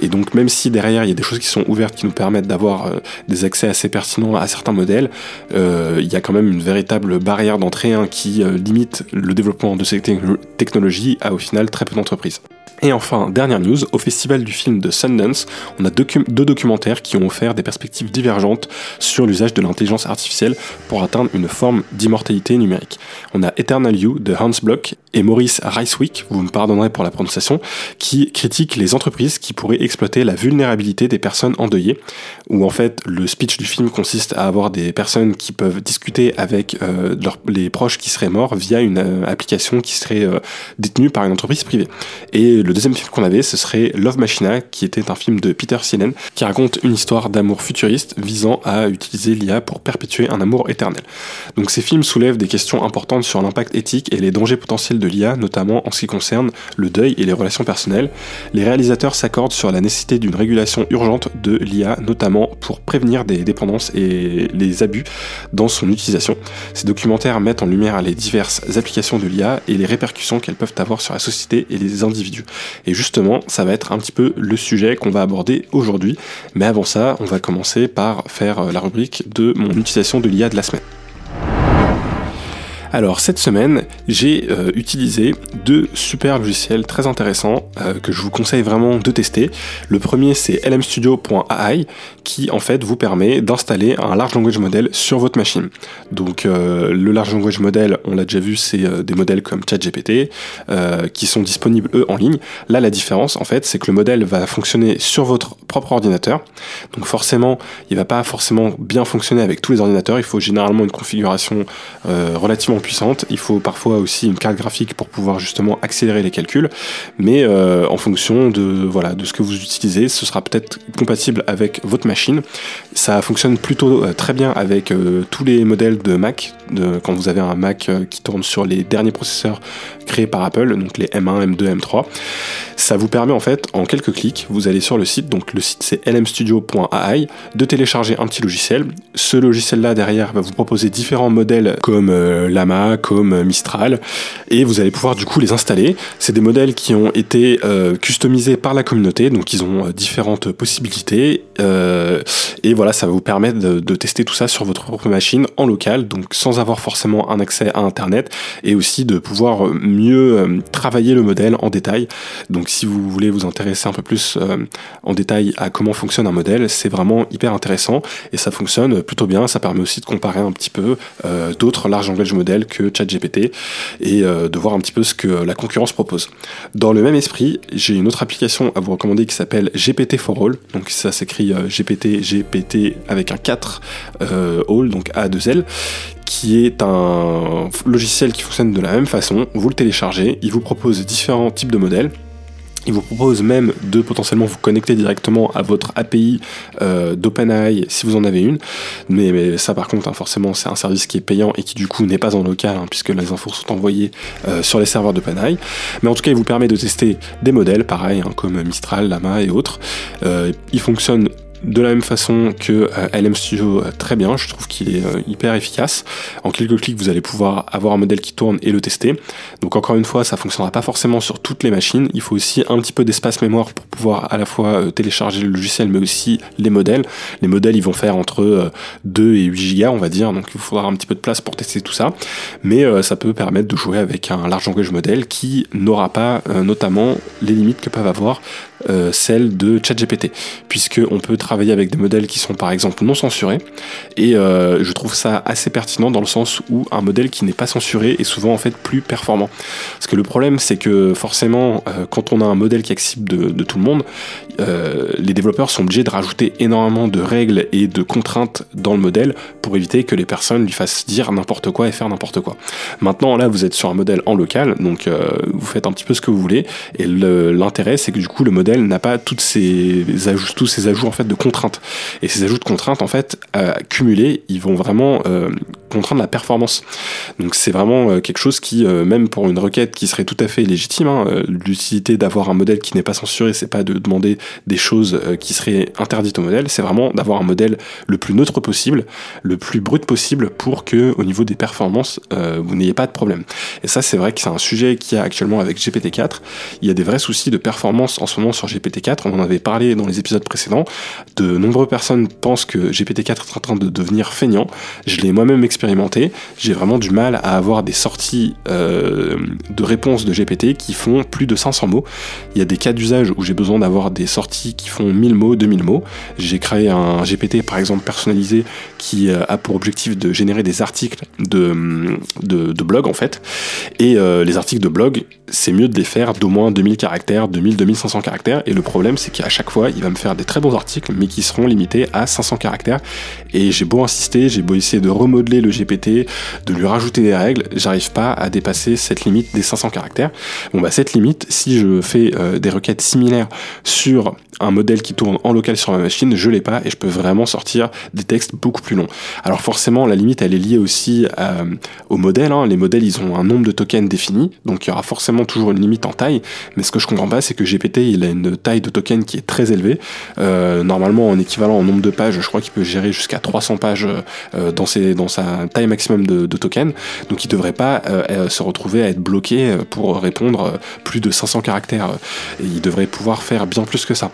et donc même si derrière il y a des choses qui sont ouvertes qui nous permettent d'avoir euh, des accès assez pertinents à certains modèles, il y a quand même une véritable barrière d'entrée hein, qui limite le développement de ces technologies à au final très peu d'entreprises. Et enfin, dernière news, au festival du film de Sundance, on a deux, documentaires qui ont offert des perspectives divergentes sur l'usage de l'intelligence artificielle pour atteindre une forme d'immortalité numérique. On a Eternal You de Hans Block et Maurice Reiswick, vous me pardonnerez pour la prononciation, qui critiquent les entreprises qui pourraient exploiter la vulnérabilité des personnes endeuillées, où en fait le speech du film consiste à avoir des personnes qui peuvent discuter avec euh, les proches qui seraient morts via une euh, application qui serait euh, détenue par une entreprise privée. Et le deuxième film qu'on avait, ce serait Love Machina, qui était un film de Peter Sienen, qui raconte une histoire d'amour futuriste visant à utiliser l'IA pour perpétuer un amour éternel. Donc ces films soulèvent des questions importantes sur l'impact éthique et les dangers potentiels de l'IA, notamment en ce qui concerne le deuil et les relations personnelles. Les réalisateurs s'accordent sur la nécessité d'une régulation urgente de l'IA, notamment pour prévenir des dépendances et les abus dans son utilisation. Ces documentaires mettent en lumière les diverses applications de l'IA et les répercussions qu'elles peuvent avoir sur la société et les individus. Et justement, ça va être un petit peu le sujet qu'on va aborder aujourd'hui. Mais avant ça, on va commencer par faire la rubrique de mon utilisation de l'IA de la semaine. Alors cette semaine, j'ai euh, utilisé deux super logiciels très intéressants euh, que je vous conseille vraiment de tester. Le premier c'est lmstudio.ai qui en fait vous permet d'installer un large language model sur votre machine. Donc euh, le large language model, on l'a déjà vu, c'est des modèles comme ChatGPT qui sont disponibles eux en ligne. Là la différence en fait, c'est que le modèle va fonctionner sur votre propre ordinateur. Donc forcément, il va pas forcément bien fonctionner avec tous les ordinateurs. Il faut généralement une configuration relativement puissante. Il faut parfois aussi une carte graphique pour pouvoir justement accélérer les calculs. Mais euh, en fonction de, voilà, de ce que vous utilisez, ce sera peut-être compatible avec votre machine. Ça fonctionne plutôt euh, très bien avec euh, tous les modèles de Mac. Quand vous avez un Mac qui tourne sur les derniers processeurs créés par Apple, donc les M1, M2, M3. Ça vous permet en fait, en quelques clics, vous allez sur le site, donc le site c'est lmstudio.ai, de télécharger un petit logiciel. Ce logiciel-là derrière va vous proposer différents modèles comme Comme Mistral, et vous allez pouvoir du coup les installer. C'est des modèles qui ont été euh, customisés par la communauté, donc ils ont euh, différentes possibilités, euh, et voilà, ça va vous permettre de, tester tout ça sur votre propre machine en local, donc sans avoir forcément un accès à Internet, et aussi de pouvoir mieux travailler le modèle en détail. Donc si vous voulez vous intéresser un peu plus en détail à comment fonctionne un modèle, c'est vraiment hyper intéressant, et ça fonctionne plutôt bien, ça permet aussi de comparer un petit peu d'autres large language modèles que ChatGPT et euh, de voir un petit peu ce que la concurrence propose. Dans le même esprit, j'ai une autre application à vous recommander qui s'appelle GPT for All. Donc ça s'écrit euh, GPT, GPT avec un 4 euh, All, donc A2L, qui est un logiciel qui fonctionne de la même façon. Vous le téléchargez, il vous propose différents types de modèles. Il vous propose même de potentiellement vous connecter directement à votre API euh, d'OpenAI si vous en avez une. Mais, ça par contre, hein, forcément, c'est un service qui est payant et qui du coup n'est pas en local hein, puisque les infos sont envoyées euh, sur les serveurs d'OpenAI. Mais en tout cas, il vous permet de tester des modèles, pareil, hein, comme Mistral, Lama et autres. Euh, il fonctionne de la même façon que euh, LM Studio euh, très bien, je trouve qu'il est euh, hyper efficace. En quelques clics, vous allez pouvoir avoir un modèle qui tourne et le tester. Donc encore une fois, ça fonctionnera pas forcément sur toutes les machines. Il faut aussi un petit peu d'espace mémoire pour pouvoir à la fois télécharger le logiciel, mais aussi les modèles. Les modèles, ils vont faire entre 2 et 8 gigas, on va dire. Donc il faudra un petit peu de place pour tester tout ça. Mais ça peut permettre de jouer avec un large langage modèle qui n'aura pas notamment les limites que peuvent avoir celles de ChatGPT, puisque on peut travailler avec des modèles qui sont par exemple non censurés. Et euh, je trouve ça assez pertinent dans le sens où un modèle qui n'est pas censuré est souvent en fait plus performant. Parce que le problème c'est que forcément euh, quand on a un modèle qui est de, tout le monde, euh, les développeurs sont obligés de rajouter énormément de règles et de contraintes dans le modèle pour éviter que les personnes lui fassent dire n'importe quoi et faire n'importe quoi. Maintenant là vous êtes sur un modèle en local, donc vous faites un petit peu ce que vous voulez. Et l'intérêt c'est que du coup le modèle n'a pas toutes ces ajouts, tous ces ajouts en fait de contraintes. Et ces ajouts de contraintes, en fait, euh, cumulés, ils vont vraiment euh, contraindre la performance. Donc c'est vraiment euh, quelque chose qui, même pour une requête qui serait tout à fait légitime, hein, l'utilité d'avoir un modèle qui n'est pas censuré, c'est pas de demander des choses qui seraient interdites au modèle, c'est vraiment d'avoir un modèle le plus neutre possible, le plus brut possible pour que au niveau des performances, vous n'ayez pas de problème. Et ça, c'est vrai que c'est un sujet qui a actuellement avec GPT-4. Il y a des vrais soucis de performance en ce moment sur GPT-4. On en avait parlé dans les épisodes précédents de nombreuses personnes pensent que GPT-4 est en train de devenir feignant. Je l'ai moi-même expérimenté. J'ai vraiment du mal à avoir des sorties euh, de réponses de GPT qui font plus de 500 mots. Il y a des cas d'usage où j'ai besoin d'avoir des sorties qui font 1000 mots, 2000 mots. J'ai créé un GPT par exemple personnalisé qui euh, a pour objectif de générer des articles de, de, blog en fait. Et euh, les articles de blog, c'est mieux de les faire d'au moins 2000 caractères, 2000, 2500 caractères. Et le problème, c'est qu'à chaque fois, il va me faire des très bons articles, mais qui seront limités à 500 caractères. Et j'ai beau insister, j'ai beau essayer de remodeler le GPT, de lui rajouter des règles, j'arrive pas à dépasser cette limite des 500 caractères. Bon bah cette limite, si je fais euh, des requêtes similaires sur un modèle qui tourne en local sur ma machine, je l'ai pas et je peux vraiment sortir des textes beaucoup plus longs. Alors forcément, la limite, elle est liée aussi euh, au modèle. Hein. Les modèles, ils ont un nombre de tokens défini, donc il y aura forcément toujours une limite en taille. Mais ce que je comprends pas, c'est que GPT, il a une taille de token qui est très élevée. normalement, en équivalent en nombre de pages, je crois qu'il peut gérer jusqu'à 300 pages dans, ses, dans sa taille maximum de, de tokens. Donc il devrait pas se retrouver à être bloqué pour répondre plus de 500 caractères. Il devrait pouvoir faire bien plus que ça.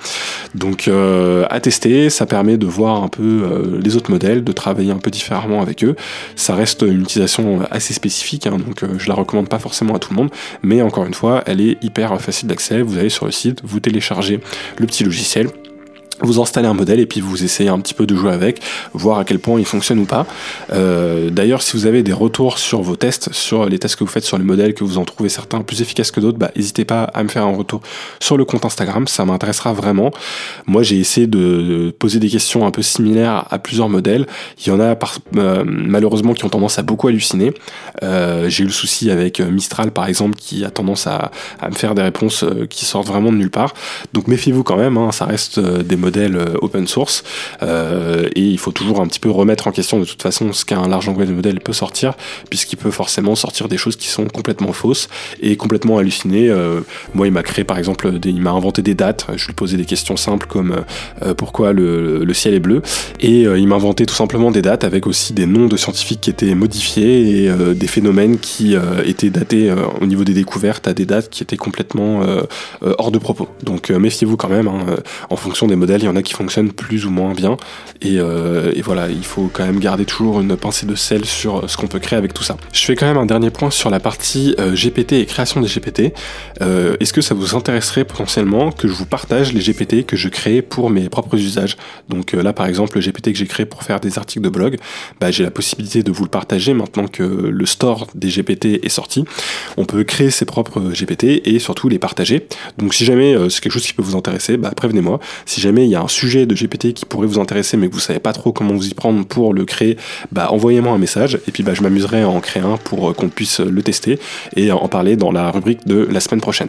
Donc à tester, ça permet de voir un peu les autres modèles, de travailler un peu différemment avec eux. Ça reste une utilisation assez spécifique, hein, donc je la recommande pas forcément à tout le monde, mais encore une fois, elle est hyper facile d'accès. Vous allez sur le site, vous téléchargez le petit logiciel vous installez un modèle et puis vous essayez un petit peu de jouer avec, voir à quel point il fonctionne ou pas. Euh, d'ailleurs, si vous avez des retours sur vos tests, sur les tests que vous faites sur les modèles, que vous en trouvez certains plus efficaces que d'autres, bah, n'hésitez pas à me faire un retour sur le compte Instagram, ça m'intéressera vraiment. Moi, j'ai essayé de poser des questions un peu similaires à plusieurs modèles. Il y en a euh, malheureusement qui ont tendance à beaucoup halluciner. Euh, j'ai eu le souci avec Mistral, par exemple, qui a tendance à, me faire des réponses qui sortent vraiment de nulle part. Donc méfiez-vous quand même, hein, ça reste des modèles euh, open source euh, et il faut toujours un petit peu remettre en question de toute façon ce qu'un large language modèle peut sortir puisqu'il peut forcément sortir des choses qui sont complètement fausses et complètement hallucinées. Euh, moi, il m'a créé par exemple, il m'a inventé des dates. Je lui posais des questions simples comme pourquoi le, le, ciel est bleu et il m'a inventé tout simplement des dates avec aussi des noms de scientifiques qui étaient modifiés et des phénomènes qui étaient datés au niveau des découvertes à des dates qui étaient complètement hors de propos. Donc méfiez-vous quand même hein, en fonction des modèles il y en a qui fonctionnent plus ou moins bien. Euh, et, voilà, il faut quand même garder toujours une pincée de sel sur ce qu'on peut créer avec tout ça. Je fais quand même un dernier point sur la partie euh, GPT et création des GPT. Euh, est-ce que ça vous intéresserait potentiellement que je vous partage les GPT que je crée pour mes propres usages? Donc là, par exemple, le GPT que j'ai créé pour faire des articles de blog, bah, j'ai la possibilité de vous le partager maintenant que le store des GPT est sorti. On peut créer ses propres GPT et surtout les partager. Donc si jamais c'est quelque chose qui peut vous intéresser, bah, prévenez-moi. Si jamais il y a un sujet de GPT qui pourrait vous intéresser mais que vous savez pas trop comment vous y prendre pour le créer, bah envoyez-moi un message et puis bah je m'amuserai à en créer un pour euh, qu'on puisse le tester et en parler dans la rubrique de la semaine prochaine.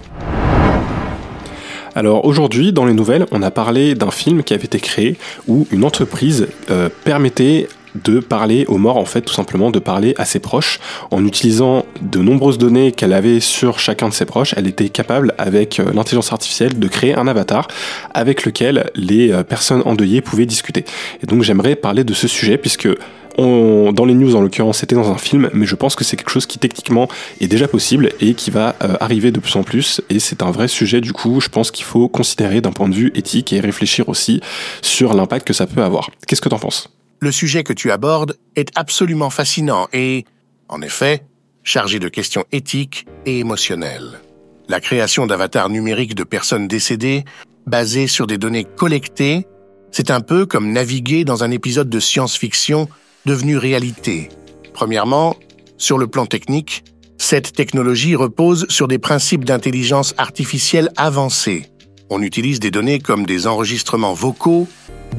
Alors aujourd'hui, dans les nouvelles, on a parlé d'un film qui avait été créé où une entreprise euh, permettait de parler aux morts, en fait, tout simplement, de parler à ses proches. En utilisant de nombreuses données qu'elle avait sur chacun de ses proches, elle était capable, avec euh, l'intelligence artificielle, de créer un avatar avec lequel les euh, personnes endeuillées pouvaient discuter. Et donc j'aimerais parler de ce sujet, puisque dans les news en l'occurrence c'était dans un film, mais je pense que c'est quelque chose qui techniquement est déjà possible et qui va euh, arriver de plus en plus. Et c'est un vrai sujet du coup, je pense qu'il faut considérer d'un point de vue éthique et réfléchir aussi sur l'impact que ça peut avoir. Qu'est-ce que t'en penses? Le sujet que tu abordes est absolument fascinant et, en effet, chargé de questions éthiques et émotionnelles. La création d'avatars numériques de personnes décédées, basés sur des données collectées, c'est un peu comme naviguer dans un épisode de science-fiction devenu réalité. Premièrement, sur le plan technique, cette technologie repose sur des principes d'intelligence artificielle avancés. On utilise des données comme des enregistrements vocaux,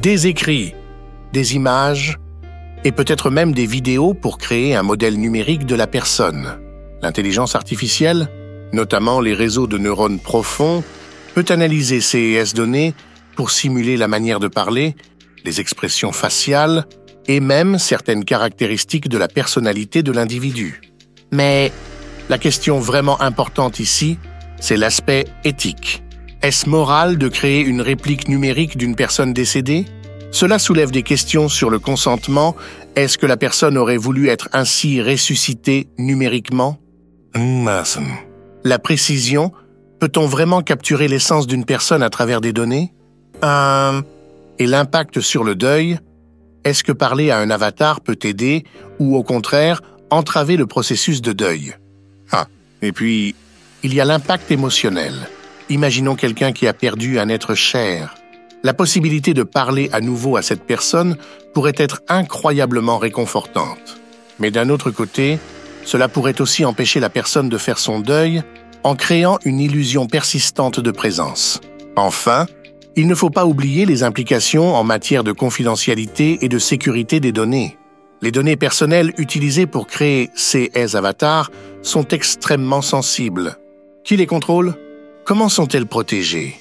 des écrits, des images et peut-être même des vidéos pour créer un modèle numérique de la personne. L'intelligence artificielle, notamment les réseaux de neurones profonds, peut analyser ces données pour simuler la manière de parler, les expressions faciales et même certaines caractéristiques de la personnalité de l'individu. Mais la question vraiment importante ici, c'est l'aspect éthique. Est-ce moral de créer une réplique numérique d'une personne décédée? Cela soulève des questions sur le consentement. Est-ce que la personne aurait voulu être ainsi ressuscitée numériquement? La précision, peut-on vraiment capturer l'essence d'une personne à travers des données? Euh, Et l'impact sur le deuil? Est-ce que parler à un avatar peut aider ou au contraire entraver le processus de deuil? Ah. Et puis, il y a l'impact émotionnel. Imaginons quelqu'un qui a perdu un être cher la possibilité de parler à nouveau à cette personne pourrait être incroyablement réconfortante. Mais d'un autre côté, cela pourrait aussi empêcher la personne de faire son deuil en créant une illusion persistante de présence. Enfin, il ne faut pas oublier les implications en matière de confidentialité et de sécurité des données. Les données personnelles utilisées pour créer ces avatars sont extrêmement sensibles. Qui les contrôle? Comment sont-elles protégées?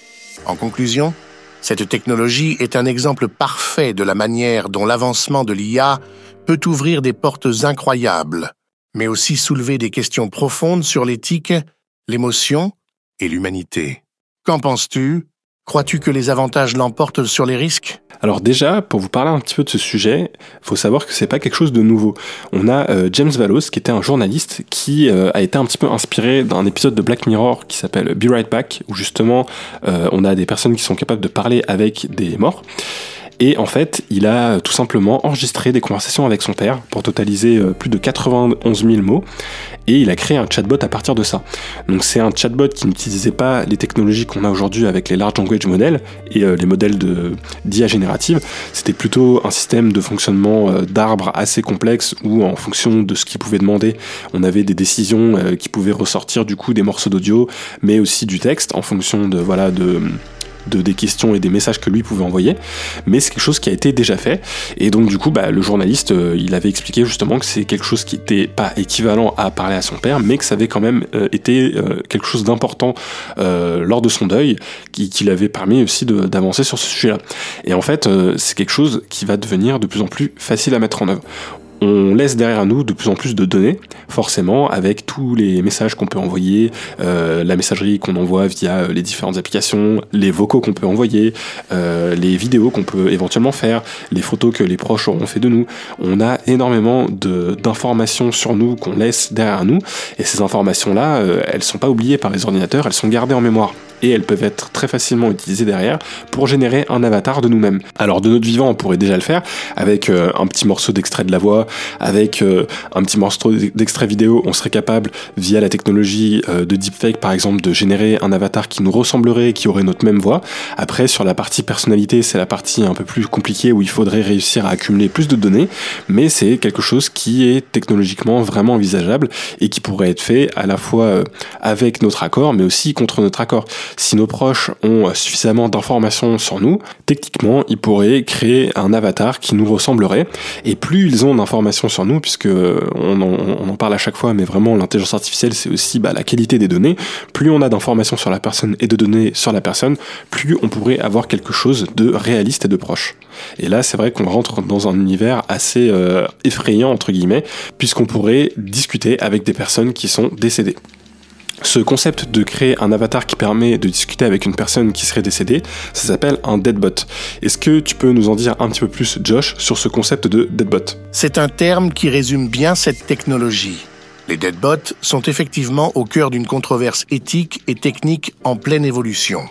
En conclusion, cette technologie est un exemple parfait de la manière dont l'avancement de l'IA peut ouvrir des portes incroyables, mais aussi soulever des questions profondes sur l'éthique, l'émotion et l'humanité. Qu'en penses-tu? Crois-tu que les avantages l'emportent sur les risques? Alors déjà, pour vous parler un petit peu de ce sujet, faut savoir que c'est pas quelque chose de nouveau. On a euh, James Valos, qui était un journaliste qui euh, a été un petit peu inspiré d'un épisode de Black Mirror qui s'appelle Be Right Back, où justement euh, on a des personnes qui sont capables de parler avec des morts. Et en fait, il a tout simplement enregistré des conversations avec son père pour totaliser plus de 91 000 mots et il a créé un chatbot à partir de ça. Donc c'est un chatbot qui n'utilisait pas les technologies qu'on a aujourd'hui avec les large language models et euh, les modèles d'IA générative, c'était plutôt un système de fonctionnement euh, d'arbre assez complexe où en fonction de ce qu'il pouvait demander, on avait des décisions euh, qui pouvaient ressortir du coup des morceaux d'audio, mais aussi du texte en fonction de voilà de de, des questions et des messages que lui pouvait envoyer, mais c'est quelque chose qui a été déjà fait. Et donc du coup, bah, le journaliste, euh, il avait expliqué justement que c'est quelque chose qui n'était pas équivalent à parler à son père, mais que ça avait quand même euh, été euh, quelque chose d'important lors de son deuil, qui, qui l'avait permis aussi d'avancer sur ce sujet-là. Et en fait, c'est quelque chose qui va devenir de plus en plus facile à mettre en œuvre on laisse derrière nous de plus en plus de données, forcément, avec tous les messages qu'on peut envoyer, euh, la messagerie qu'on envoie via euh, les différentes applications, les vocaux qu'on peut envoyer, euh, les vidéos qu'on peut éventuellement faire, les photos que les proches auront fait de nous. On a énormément d'informations sur nous qu'on laisse derrière nous, et ces informations-là, elles sont pas oubliées par les ordinateurs, elles sont gardées en mémoire et elles peuvent être très facilement utilisées derrière pour générer un avatar de nous-mêmes. Alors de notre vivant, on pourrait déjà le faire avec euh, un petit morceau d'extrait de la voix, avec euh, un petit morceau d'extrait vidéo, on serait capable via la technologie euh, de deepfake par exemple de générer un avatar qui nous ressemblerait, qui aurait notre même voix. Après sur la partie personnalité, c'est la partie un peu plus compliquée où il faudrait réussir à accumuler plus de données, mais c'est quelque chose qui est technologiquement vraiment envisageable et qui pourrait être fait à la fois avec notre accord mais aussi contre notre accord si nos proches ont suffisamment d'informations sur nous, techniquement, ils pourraient créer un avatar qui nous ressemblerait. Et plus ils ont d'informations sur nous, puisque on en, parle à chaque fois, mais vraiment l'intelligence artificielle, c'est aussi bah, la qualité des données. Plus on a d'informations sur la personne et de données sur la personne, plus on pourrait avoir quelque chose de réaliste et de proche. Et là, c'est vrai qu'on rentre dans un univers assez euh, effrayant, entre guillemets, puisqu'on pourrait discuter avec des personnes qui sont décédées. Ce concept de créer un avatar qui permet de discuter avec une personne qui serait décédée, ça s'appelle un deadbot. Est-ce que tu peux nous en dire un petit peu plus, Josh, sur ce concept de deadbot? C'est un terme qui résume bien cette technologie. Les deadbots sont effectivement au cœur d'une controverse éthique et technique en pleine évolution.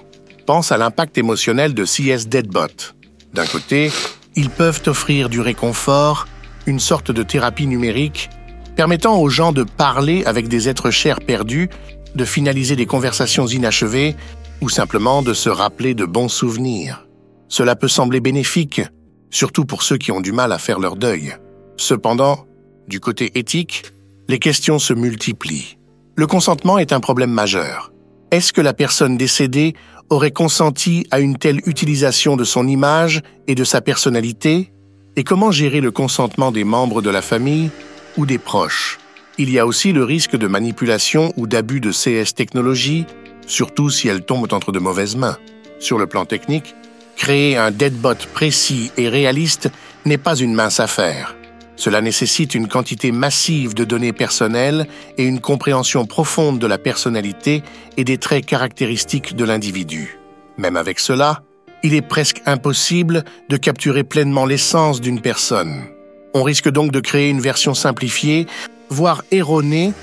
Pense à l'impact émotionnel de CS Deadbot. D'un côté, ils peuvent offrir du réconfort, une sorte de thérapie numérique, permettant aux gens de parler avec des êtres chers perdus de finaliser des conversations inachevées ou simplement de se rappeler de bons souvenirs. Cela peut sembler bénéfique, surtout pour ceux qui ont du mal à faire leur deuil. Cependant, du côté éthique, les questions se multiplient. Le consentement est un problème majeur. Est-ce que la personne décédée aurait consenti à une telle utilisation de son image et de sa personnalité? Et comment gérer le consentement des membres de la famille ou des proches? Il y a aussi le risque de manipulation ou d'abus de CS technologie, surtout si elles tombent entre de mauvaises mains. Sur le plan technique, créer un deadbot précis et réaliste n'est pas une mince affaire. Cela nécessite une quantité massive de données personnelles et une compréhension profonde de la personnalité et des traits caractéristiques de l'individu. Même avec cela, il est presque impossible de capturer pleinement l'essence d'une personne. On risque donc de créer une version simplifiée voire erronée,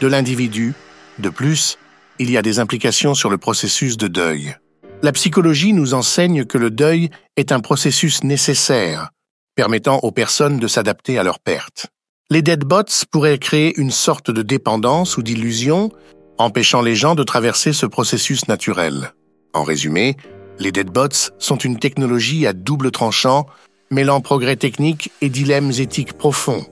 de l'individu. De plus, il y a des implications sur le processus de deuil. La psychologie nous enseigne que le deuil est un processus nécessaire, permettant aux personnes de s'adapter à leur perte. Les deadbots pourraient créer une sorte de dépendance ou d'illusion, empêchant les gens de traverser ce processus naturel. En résumé, les deadbots sont une technologie à double tranchant, mêlant progrès technique et dilemmes éthiques profonds.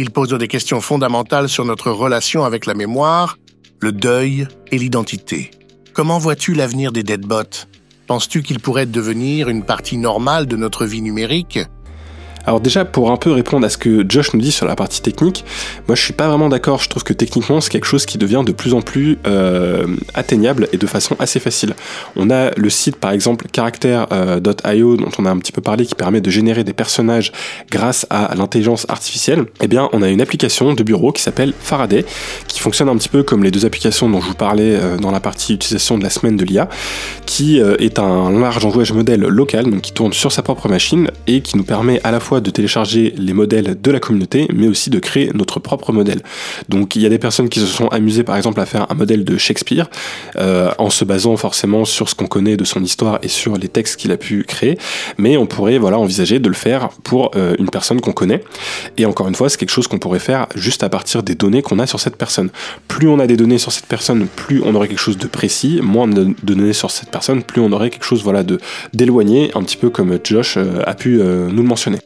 Il pose des questions fondamentales sur notre relation avec la mémoire, le deuil et l'identité. Comment vois-tu l'avenir des deadbots? Penses-tu qu'ils pourraient devenir une partie normale de notre vie numérique? Alors déjà, pour un peu répondre à ce que Josh nous dit sur la partie technique, moi je suis pas vraiment d'accord. Je trouve que techniquement c'est quelque chose qui devient de plus en plus euh, atteignable et de façon assez facile. On a le site par exemple character.io dont on a un petit peu parlé qui permet de générer des personnages grâce à l'intelligence artificielle. Eh bien, on a une application de bureau qui s'appelle Faraday qui fonctionne un petit peu comme les deux applications dont je vous parlais euh, dans la partie utilisation de la semaine de l'IA, qui euh, est un large enjouage modèle local, donc qui tourne sur sa propre machine et qui nous permet à la fois de télécharger les modèles de la communauté, mais aussi de créer notre propre modèle. Donc il y a des personnes qui se sont amusées par exemple à faire un modèle de Shakespeare euh, en se basant forcément sur ce qu'on connaît de son histoire et sur les textes qu'il a pu créer, mais on pourrait voilà envisager de le faire pour une personne qu'on connaît. Et encore une fois, c'est quelque chose qu'on pourrait faire juste à partir des données qu'on a sur cette personne. Plus on a des données sur cette personne, plus on aurait quelque chose de précis, moins de données sur cette personne, plus on aurait quelque chose voilà d'éloigné, un petit peu comme Josh euh, a pu euh, nous le mentionner.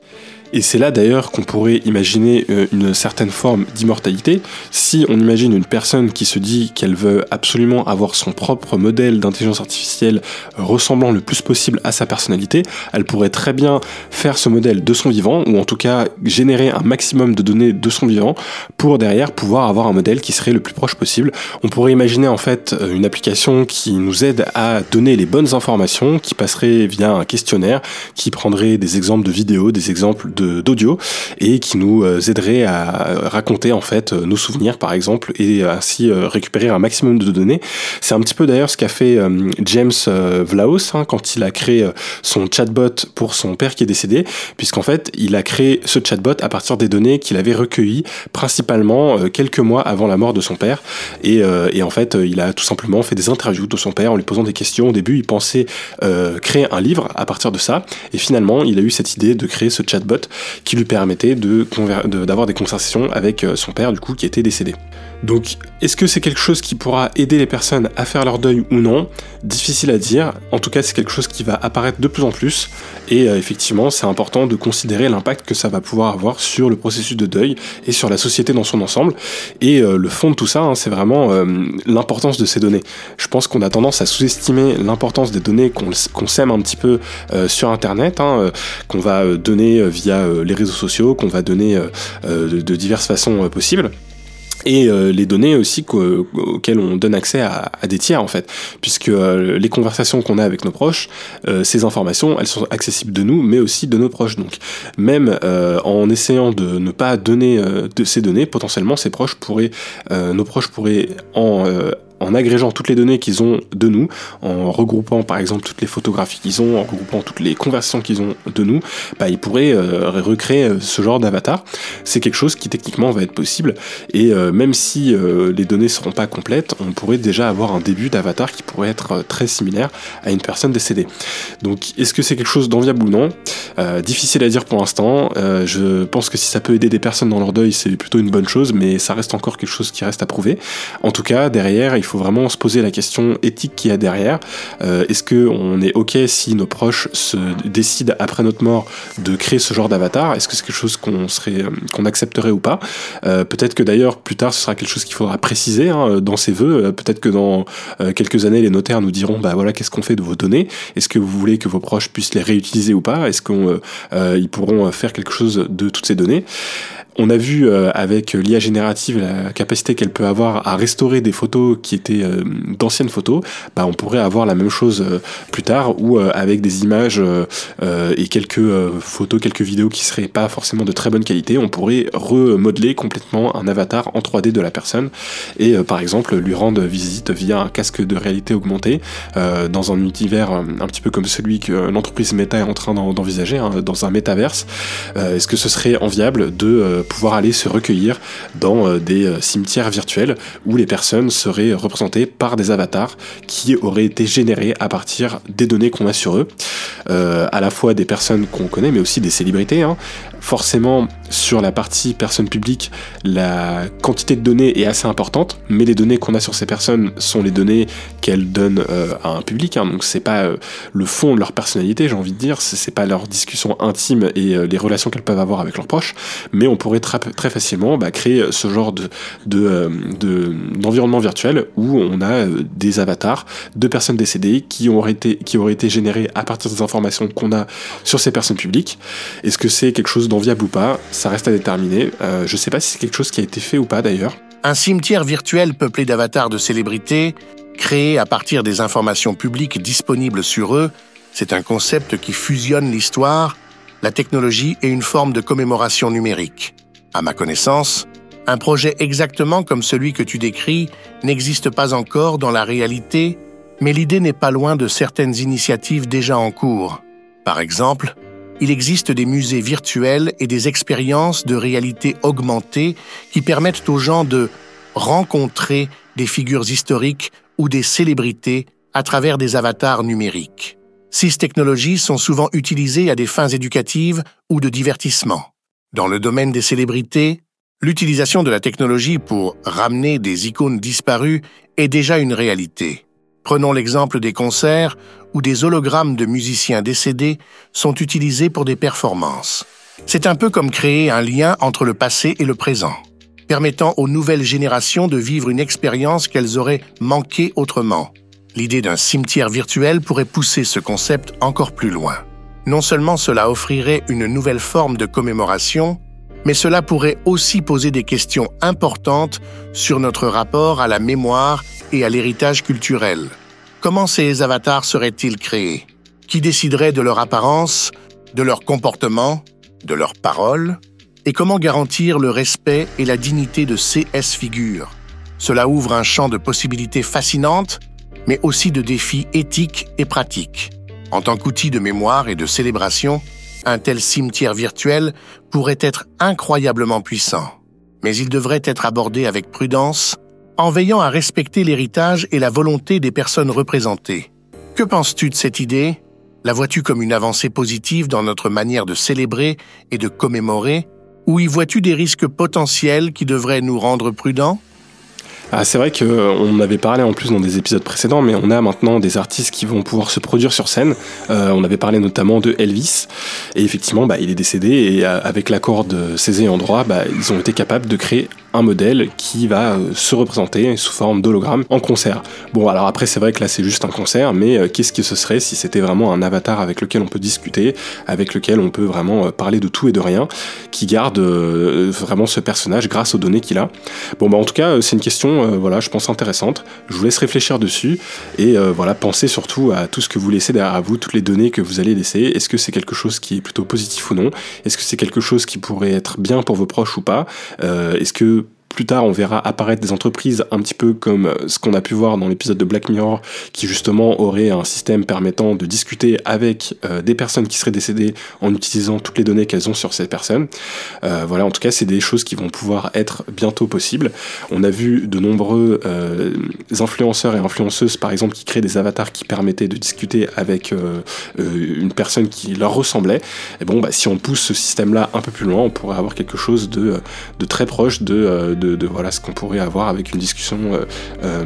Et c'est là d'ailleurs qu'on pourrait imaginer euh, une certaine forme d'immortalité. Si on imagine une personne qui se dit qu'elle veut absolument avoir son propre modèle d'intelligence artificielle ressemblant le plus possible à sa personnalité, elle pourrait très bien faire ce modèle de son vivant, ou en tout cas générer un maximum de données de son vivant, pour derrière pouvoir avoir un modèle qui serait le plus proche possible. On pourrait imaginer en fait euh, une application qui nous aide à donner les bonnes informations, qui passerait via un questionnaire, qui prendrait des exemples de vidéos, des exemples de d'audio et qui nous euh, aiderait à raconter en fait euh, nos souvenirs par exemple et ainsi euh, récupérer un maximum de données. C'est un petit peu d'ailleurs ce qu'a fait James Vlaos hein, quand il a créé son chatbot pour son père qui est décédé, puisqu'en fait il a créé ce chatbot à partir des données qu'il avait recueillies principalement quelques mois avant la mort de son père et, en fait il a tout simplement fait des interviews de son père en lui posant des questions. Au début il pensait créer un livre à partir de ça et finalement il a eu cette idée de créer ce chatbot qui lui permettait d'avoir de, des conversations avec euh, son père du coup qui était décédé. Donc, est-ce que c'est quelque chose qui pourra aider les personnes à faire leur deuil ou non? Difficile à dire. En tout cas, c'est quelque chose qui va apparaître de plus en plus. Et euh, effectivement, c'est important de considérer l'impact que ça va pouvoir avoir sur le processus de deuil et sur la société dans son ensemble. Et euh, le fond de tout ça, hein, c'est vraiment euh, l'importance de ces données. Je pense qu'on a tendance à sous-estimer l'importance des données qu'on sème un petit peu sur Internet, hein, qu'on va donner via les réseaux sociaux, qu'on va donner de diverses façons possibles et euh, les données aussi auxquelles on donne accès à, des tiers en fait, puisque euh, les conversations qu'on a avec nos proches, euh, ces informations, elles sont accessibles de nous, mais aussi de nos proches. Donc même en essayant de ne pas donner de ces données, potentiellement ces proches pourraient, nos proches pourraient en en agrégeant toutes les données qu'ils ont de nous, en regroupant par exemple toutes les photographies qu'ils ont, en regroupant toutes les conversations qu'ils ont de nous, bah, ils pourraient euh, recréer euh, ce genre d'avatar. C'est quelque chose qui techniquement va être possible et euh, même si les données seront pas complètes, on pourrait déjà avoir un début d'avatar qui pourrait être très similaire à une personne décédée. Donc est-ce que c'est quelque chose d'enviable ou non? Difficile à dire pour l'instant. je pense que si ça peut aider des personnes dans leur deuil, c'est plutôt une bonne chose, mais ça reste encore quelque chose qui reste à prouver. En tout cas, derrière, il faut faut vraiment se poser la question éthique qu'il y a derrière. Euh, est-ce que on est ok si nos proches se décident après notre mort de créer ce genre d'avatar? Est-ce que c'est quelque chose qu'on euh, qu'on accepterait ou pas? Euh, Peut-être que d'ailleurs plus tard ce sera quelque chose qu'il faudra préciser hein, dans ses vœux. Peut-être que dans quelques années les notaires nous diront bah voilà qu'est-ce qu'on fait de vos données? Est-ce que vous voulez que vos proches puissent les réutiliser ou pas? Est-ce qu'ils pourront faire quelque chose de toutes ces données? On a vu euh, avec l'IA générative la capacité qu'elle peut avoir à restaurer des photos qui étaient euh, d'anciennes photos. Bah, on pourrait avoir la même chose euh, plus tard ou avec des images et quelques photos, quelques vidéos qui seraient pas forcément de très bonne qualité, on pourrait remodeler complètement un avatar en 3D de la personne et par exemple lui rendre visite via un casque de réalité augmentée dans un univers un petit peu comme celui que l'entreprise Meta est en train d'envisager, hein, dans un métaverse. Est-ce que ce serait enviable de pouvoir aller se recueillir dans euh, des euh, cimetières virtuels où les personnes seraient représentées par des avatars qui auraient été générés à partir des données qu'on a sur eux, euh, à la fois des personnes qu'on connaît mais aussi des célébrités. Hein. Forcément, sur la partie personne publique, la quantité de données est assez importante, mais les données qu'on a sur ces personnes sont les données qu'elles donnent à un public, hein. donc c'est pas le fond de leur personnalité, j'ai envie de dire, c'est pas leur discussion intime et les relations qu'elles peuvent avoir avec leurs proches, mais on pourrait très, facilement bah, créer ce genre de, euh, de, d'environnement virtuel où on a euh, des avatars de personnes décédées qui auraient été, qui générées à partir des informations qu'on a sur ces personnes publiques. Est-ce que c'est quelque chose dent viable ou pas, ça reste à déterminer. Euh, je sais pas si c'est quelque chose qui a été fait ou pas d'ailleurs. Un cimetière virtuel peuplé d'avatars de célébrités, créé à partir des informations publiques disponibles sur eux, c'est un concept qui fusionne l'histoire, la technologie et une forme de commémoration numérique. À ma connaissance, un projet exactement comme celui que tu décris n'existe pas encore dans la réalité, mais l'idée n'est pas loin de certaines initiatives déjà en cours. Par exemple, il existe des musées virtuels et des expériences de réalité augmentée qui permettent aux gens de rencontrer des figures historiques ou des célébrités à travers des avatars numériques. Ces technologies sont souvent utilisées à des fins éducatives ou de divertissement. Dans le domaine des célébrités, l'utilisation de la technologie pour ramener des icônes disparues est déjà une réalité. Prenons l'exemple des concerts où des hologrammes de musiciens décédés sont utilisés pour des performances. C'est un peu comme créer un lien entre le passé et le présent, permettant aux nouvelles générations de vivre une expérience qu'elles auraient manqué autrement. L'idée d'un cimetière virtuel pourrait pousser ce concept encore plus loin. Non seulement cela offrirait une nouvelle forme de commémoration, mais cela pourrait aussi poser des questions importantes sur notre rapport à la mémoire et à l'héritage culturel. Comment ces avatars seraient-ils créés? Qui déciderait de leur apparence, de leur comportement, de leurs paroles Et comment garantir le respect et la dignité de ces S-figures? Cela ouvre un champ de possibilités fascinantes, mais aussi de défis éthiques et pratiques. En tant qu'outil de mémoire et de célébration, un tel cimetière virtuel pourrait être incroyablement puissant. Mais il devrait être abordé avec prudence en veillant à respecter l'héritage et la volonté des personnes représentées. Que penses-tu de cette idée? La vois-tu comme une avancée positive dans notre manière de célébrer et de commémorer? Ou y vois-tu des risques potentiels qui devraient nous rendre prudents? Ah, c'est vrai qu'on euh, avait parlé en plus dans des épisodes précédents, mais on a maintenant des artistes qui vont pouvoir se produire sur scène. Euh, on avait parlé notamment de Elvis, et effectivement, bah, il est décédé, et euh, avec l'accord de ses ayants droit, bah, ils ont été capables de créer un modèle qui va euh, se représenter sous forme d'hologramme en concert. Bon, alors après, c'est vrai que là, c'est juste un concert, mais euh, qu'est-ce que ce serait si c'était vraiment un avatar avec lequel on peut discuter, avec lequel on peut vraiment euh, parler de tout et de rien, qui garde vraiment ce personnage grâce aux données qu'il a? Bon, bah en tout cas, c'est une question, voilà, je pense intéressante. Je vous laisse réfléchir dessus et voilà, pensez surtout à tout ce que vous laissez derrière vous, toutes les données que vous allez laisser. Est-ce que c'est quelque chose qui est plutôt positif ou non? Est-ce que c'est quelque chose qui pourrait être bien pour vos proches ou pas? Est-ce que plus tard, on verra apparaître des entreprises un petit peu comme euh, ce qu'on a pu voir dans l'épisode de Black Mirror, qui justement aurait un système permettant de discuter avec euh, des personnes qui seraient décédées en utilisant toutes les données qu'elles ont sur ces personnes. Euh, voilà, en tout cas, c'est des choses qui vont pouvoir être bientôt possibles. On a vu de nombreux influenceurs et influenceuses, par exemple, qui créent des avatars qui permettaient de discuter avec une personne qui leur ressemblait. Et bon, bah, si on pousse ce système-là un peu plus loin, on pourrait avoir quelque chose de, très proche de, voilà ce qu'on pourrait avoir avec une discussion euh, euh,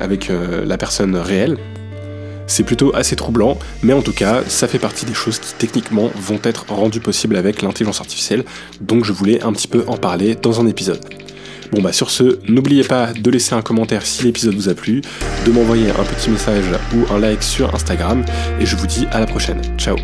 avec euh, la personne réelle. C'est plutôt assez troublant, mais en tout cas, ça fait partie des choses qui techniquement vont être rendues possibles avec l'intelligence artificielle, donc je voulais un petit peu en parler dans un épisode. Bon bah sur ce, n'oubliez pas de laisser un commentaire si l'épisode vous a plu, de m'envoyer un petit message ou un like sur Instagram, et je vous dis à la prochaine. Ciao